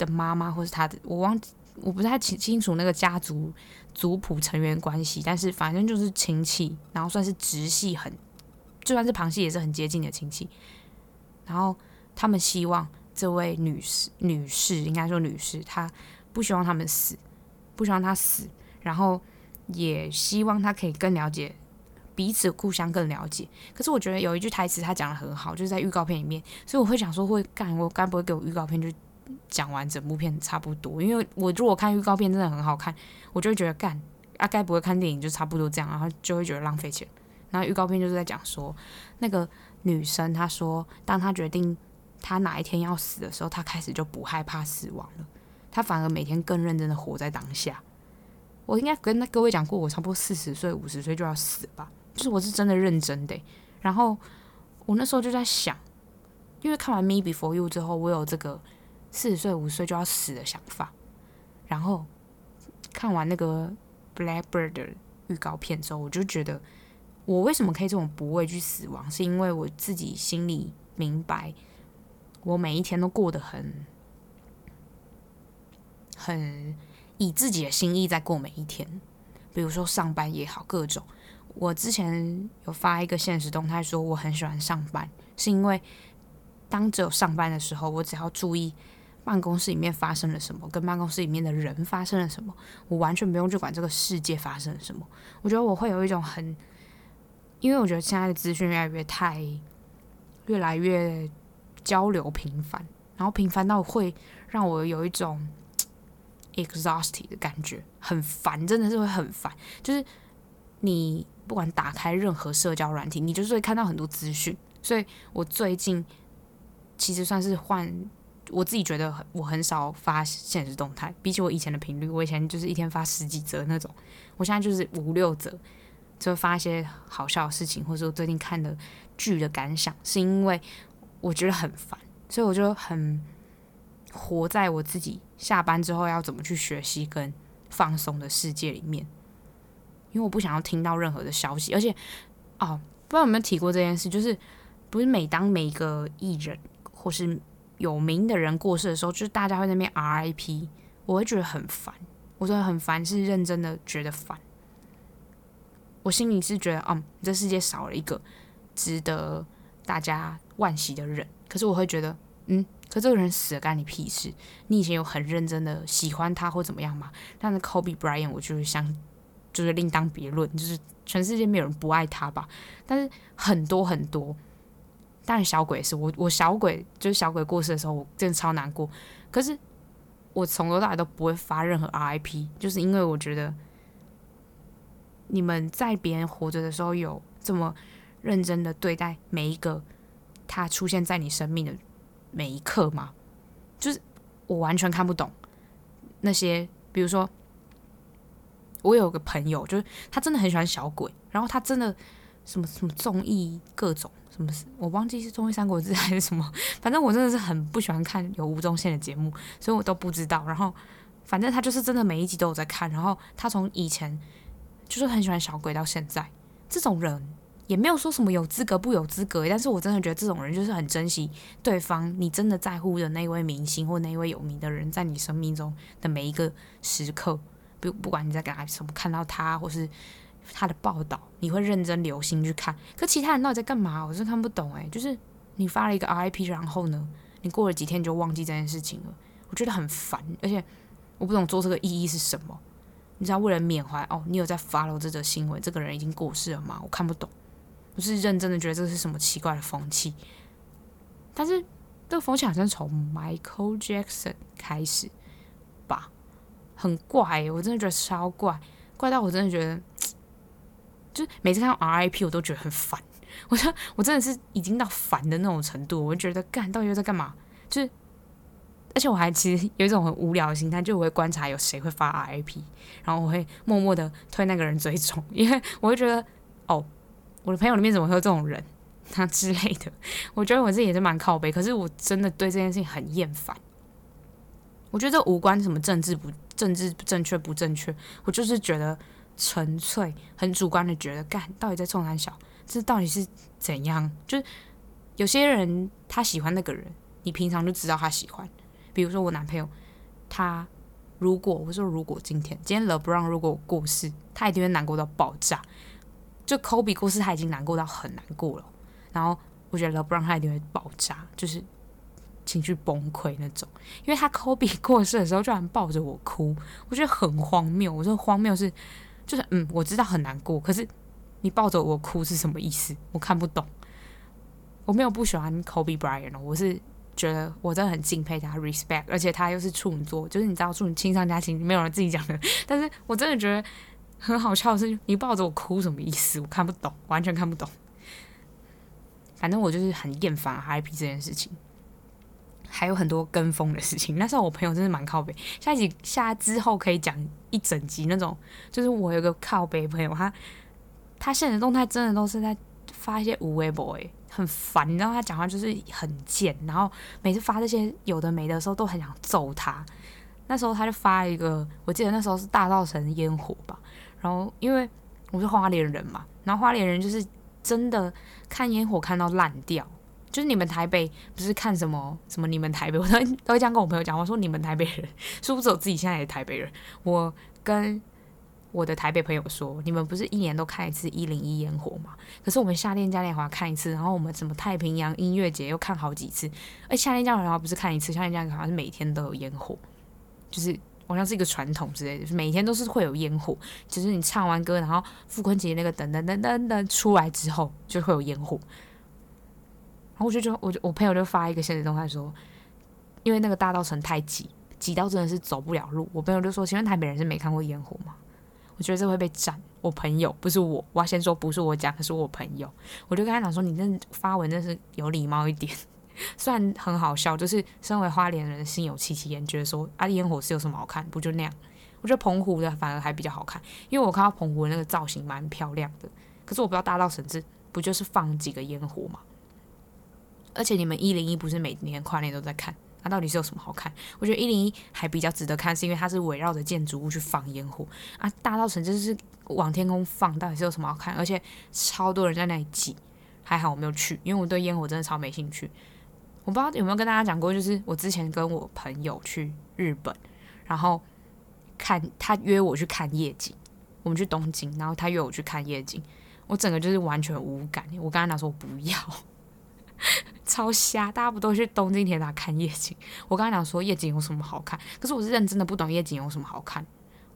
的妈妈或是他的，我忘记，我不太清清楚那个家族族谱成员关系，但是反正就是亲戚，然后算是直系很，就算是旁系也是很接近的亲戚。然后他们希望这位女士，女士应该说女士，她不希望他们死，不希望她死，然后。也希望他可以更了解彼此，互相更了解。可是我觉得有一句台词他讲得很好，就是在预告片里面，所以我会想说会干，我该不会给我预告片就讲完整部片差不多？因为我如果看预告片真的很好看，我就会觉得干啊，该不会看电影就差不多这样，然后就会觉得浪费钱。然后预告片就是在讲说，那个女生她说，当她决定她哪一天要死的时候，她开始就不害怕死亡了，她反而每天更认真的活在当下。我应该跟那各位讲过，我差不多四十岁、五十岁就要死吧，就是我是真的认真的。然后我那时候就在想，因为看完《Me Before You》之后，我有这个四十岁、五十岁就要死的想法。然后看完那个《Blackbird》的预告片之后，我就觉得，我为什么可以这种不畏惧死亡，是因为我自己心里明白，我每一天都过得很很。以自己的心意在过每一天，比如说上班也好，各种。我之前有发一个现实动态说我很喜欢上班，是因为当只有上班的时候，我只要注意办公室里面发生了什么，跟办公室里面的人发生了什么，我完全不用去管这个世界发生了什么。我觉得我会有一种很，因为我觉得现在的资讯越来越太，越来越交流频繁，然后频繁到会让我有一种。exhausted 的感觉很烦，真的是会很烦。就是你不管打开任何社交软体，你就是会看到很多资讯。所以我最近其实算是换，我自己觉得很我很少发现实动态，比起我以前的频率，我以前就是一天发十几则那种，我现在就是五六则，就发一些好笑的事情，或者说最近看的剧的感想，是因为我觉得很烦，所以我就很。活在我自己下班之后要怎么去学习跟放松的世界里面，因为我不想要听到任何的消息，而且哦，不知道有没有提过这件事，就是不是每当每一个艺人或是有名的人过世的时候，就是大家会在那边 RIP，我会觉得很烦，我真的很烦，是认真的觉得烦，我心里是觉得，嗯，这世界少了一个值得大家惋惜的人，可是我会觉得，嗯。可这个人死了，干你屁事？你以前有很认真的喜欢他或怎么样吗？但是 Kobe Bryant，我就是想，就是另当别论，就是全世界没有人不爱他吧？但是很多很多，当然小鬼是我，我小鬼就是小鬼过世的时候，我真的超难过。可是我从头到尾都不会发任何 RIP，就是因为我觉得你们在别人活着的时候有这么认真的对待每一个他出现在你生命的。每一刻吗，就是我完全看不懂那些，比如说，我有个朋友，就是他真的很喜欢小鬼，然后他真的什么什么综艺各种什么，我忘记是综艺《三国志》还是什么，反正我真的是很不喜欢看有吴宗宪的节目，所以我都不知道。然后反正他就是真的每一集都有在看，然后他从以前就是很喜欢小鬼到现在，这种人。也没有说什么有资格不有资格，但是我真的觉得这种人就是很珍惜对方，你真的在乎的那位明星或那位有名的人，在你生命中的每一个时刻，不不管你在干什么，看到他或是他的报道，你会认真留心去看。可其他人到底在干嘛？我是看不懂诶，就是你发了一个 RIP，然后呢，你过了几天就忘记这件事情了，我觉得很烦，而且我不懂做这个意义是什么。你知道为了缅怀哦，你有在 follow 这则新闻，这个人已经过世了吗？我看不懂。我是认真的觉得这是什么奇怪的风气，但是这个风气好像从 Michael Jackson 开始吧，很怪，我真的觉得超怪，怪到我真的觉得，就每次看到 RIP 我都觉得很烦，我说我真的是已经到烦的那种程度，我就觉得干到底又在干嘛？就是，而且我还其实有一种很无聊的心态，就我会观察有谁会发 RIP，然后我会默默的推那个人追踪，[laughs] 因为我会觉得哦，我的朋友里面怎么会有这种人？[laughs] 他之类的，我觉得我自己也是蛮靠北，可是我真的对这件事情很厌烦。我觉得这无关什么政治不政治正确不正确，我就是觉得纯粹很主观的觉得，干到底在冲三小，这到底是怎样？就是有些人他喜欢那个人，你平常就知道他喜欢。比如说我男朋友，他如果我说如果今天今天 LeBron 如果过世，他一定会难过到爆炸。就 Kobe 过世，他已经难过到很难过了。然后我觉得 LeBron 他一定会爆炸，就是情绪崩溃那种。因为他 Kobe 过世的时候，居然抱着我哭，我觉得很荒谬。我说荒谬是，就是嗯，我知道很难过，可是你抱着我哭是什么意思？我看不懂。我没有不喜欢 Kobe Bryant，我是觉得我真的很敬佩他，respect，而且他又是处女座，就是你知道处女亲上加亲，没有人自己讲的。但是我真的觉得很好笑的是，你抱着我哭什么意思？我看不懂，完全看不懂。反正我就是很厌烦 RIP 这件事情，还有很多跟风的事情。那时候我朋友真是蛮靠北，下一集下之后可以讲一整集那种。就是我有个靠北朋友，他他现实动态真的都是在发一些无微博，诶，很烦。你知道他讲话就是很贱，然后每次发这些有的没的时候都很想揍他。那时候他就发一个，我记得那时候是大稻埕烟火吧。然后因为我是花莲人嘛，然后花莲人就是。真的看烟火看到烂掉，就是你们台北不是看什么什么？你们台北，[laughs] 我都都会这样跟我朋友讲，我说你们台北人 [laughs] 是不是我自己现在也是台北人？我跟我的台北朋友说，你们不是一年都看一次一零一烟火吗？可是我们夏天嘉年华看一次，然后我们什么太平洋音乐节又看好几次，而夏天嘉年华不是看一次，夏天嘉年华是每天都有烟火，就是。好像是一个传统之类的，每天都是会有烟火。就是你唱完歌，然后傅昆萁那个噔噔噔噔噔出来之后，就会有烟火。后我就就我就我朋友就发一个现实动态说，因为那个大道城太挤，挤到真的是走不了路。我朋友就说，请问台北人是没看过烟火吗？我觉得这会被斩。我朋友不是我，我要先说不是我讲，可是我朋友。我就跟他讲说，你这发文真是有礼貌一点。[laughs] 虽然很好笑，就是身为花莲人心有戚戚焉，觉得说啊，烟火是有什么好看？不就那样？我觉得澎湖的反而还比较好看，因为我看到澎湖那个造型蛮漂亮的。可是我不知道大道城是不就是放几个烟火嘛？而且你们一零一不是每年跨年都在看？那、到底是有什么好看？我觉得一零一还比较值得看，是因为它是围绕着建筑物去放烟火啊。大稻埕就是往天空放，到底是有什么好看？而且超多人在那里挤，还好我没有去，因为我对烟火真的超没兴趣。我不知道有没有跟大家讲过，就是我之前跟我朋友去日本，然后看他约我去看夜景，我们去东京，然后他约我去看夜景，我整个就是完全无感。我跟他讲说我不要，[laughs] 超瞎！大家不都去东京铁塔看夜景？我刚才讲说夜景有什么好看？可是我是认真的不懂夜景有什么好看，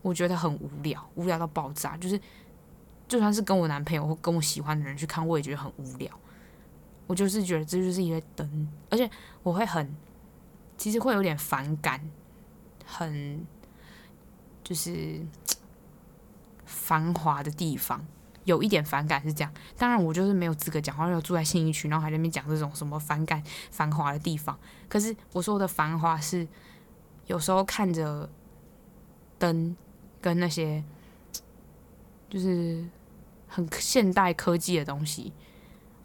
我觉得很无聊，无聊到爆炸。就是就算是跟我男朋友或跟我喜欢的人去看，我也觉得很无聊。我就是觉得这就是一个灯，而且我会很，其实会有点反感，很就是 [tsk] 繁华的地方，有一点反感是这样。当然，我就是没有资格讲话，又住在信义区，然后还在那边讲这种什么反感繁华的地方。可是我说的繁华是，有时候看着灯跟那些就是很现代科技的东西。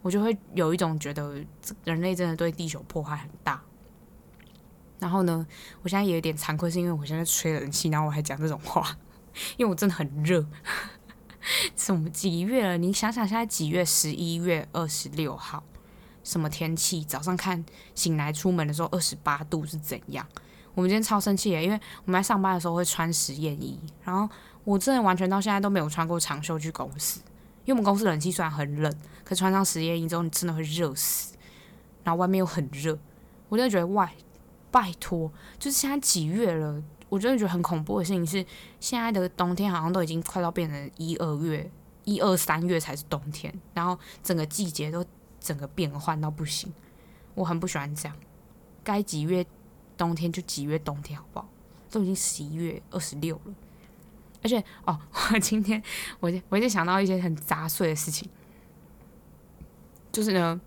我就会有一种觉得人类真的对地球破坏很大。然后呢，我现在也有点惭愧，是因为我现在吹冷气，然后我还讲这种话，[laughs] 因为我真的很热。[laughs] 什么几月了？你想想，现在几月？十一月二十六号，什么天气？早上看醒来出门的时候二十八度是怎样？我们今天超生气耶，因为我们在上班的时候会穿实验衣，然后我真的完全到现在都没有穿过长袖去公司。因为我们公司冷气虽然很冷，可穿上实验衣之后，你真的会热死。然后外面又很热，我真的觉得，哇，拜托，就是现在几月了？我真的觉得很恐怖的事情是，现在的冬天好像都已经快到变成一二月、一二三月才是冬天，然后整个季节都整个变换到不行。我很不喜欢这样，该几月冬天就几月冬天，好不好？都已经十一月二十六了。而且哦，我 [laughs] 今天我就我就想到一些很杂碎的事情。就是呢，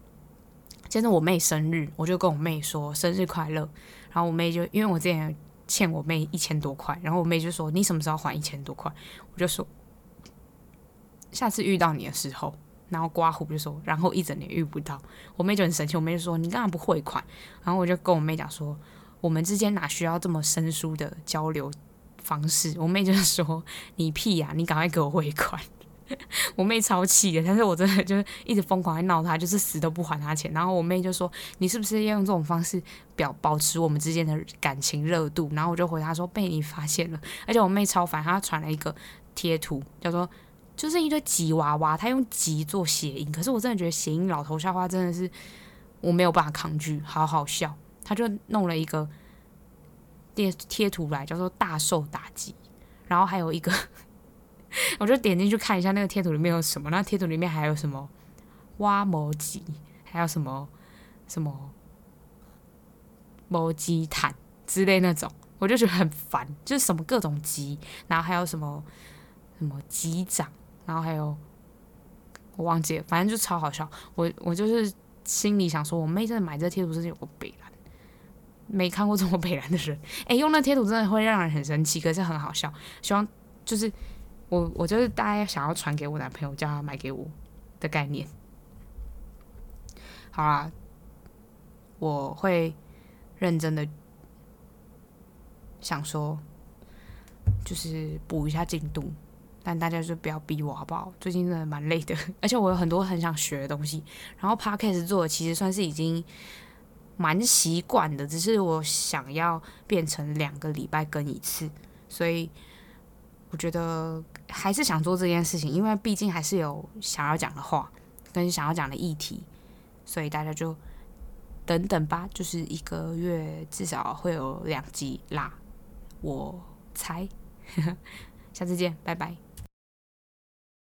接着我妹生日，我就跟我妹说生日快乐。然后我妹就因为我之前欠我妹一千多块，然后我妹就说你什么时候还一千多块？我就说下次遇到你的时候。然后刮胡就说，然后一整年遇不到，我妹就很生气。我妹就说你干嘛不汇款？然后我就跟我妹讲说，我们之间哪需要这么生疏的交流方式？我妹就说你屁呀、你赶快给我汇款。[laughs] 我妹超气的，但是我真的就是一直疯狂在闹她，就是死都不还她钱。然后我妹就说：“你是不是要用这种方式表保持我们之间的感情热度？”然后我就回答说：“被你发现了。”而且我妹超烦，她传了一个贴图，叫做就是一堆吉娃娃，她用吉做谐音。可是我真的觉得谐音老头笑话真的是我没有办法抗拒，好好笑。她就弄了一个贴贴图来，叫做“大受打击”，然后还有一个。我就点进去看一下那个贴图里面有什么，那贴图里面还有什么挖魔吉，还有什么什么魔吉毯之类那种，我就觉得很烦，就是什么各种吉，然后还有什么什么吉长，然后还有我忘记了，反正就超好笑。我我就是心里想说，我妹真的买这贴图是有个北蓝，没看过这么北蓝的人，哎、用那贴图真的会让人很生气，可是很好笑。希望就是。我我就是大概想要传给我男朋友，叫他买给我的概念。好啦，我会认真的想说，就是补一下进度，但大家就不要逼我好不好？最近真的蛮累的，而且我有很多很想学的东西。然后 Podcast 做的其实算是已经蛮习惯的，只是我想要变成两个礼拜更一次，所以。我觉得还是想做这件事情，因为毕竟还是有想要讲的话跟想要讲的议题，所以大家就等等吧。就是一个月至少会有两集啦，我猜。[laughs] 下次见，拜拜。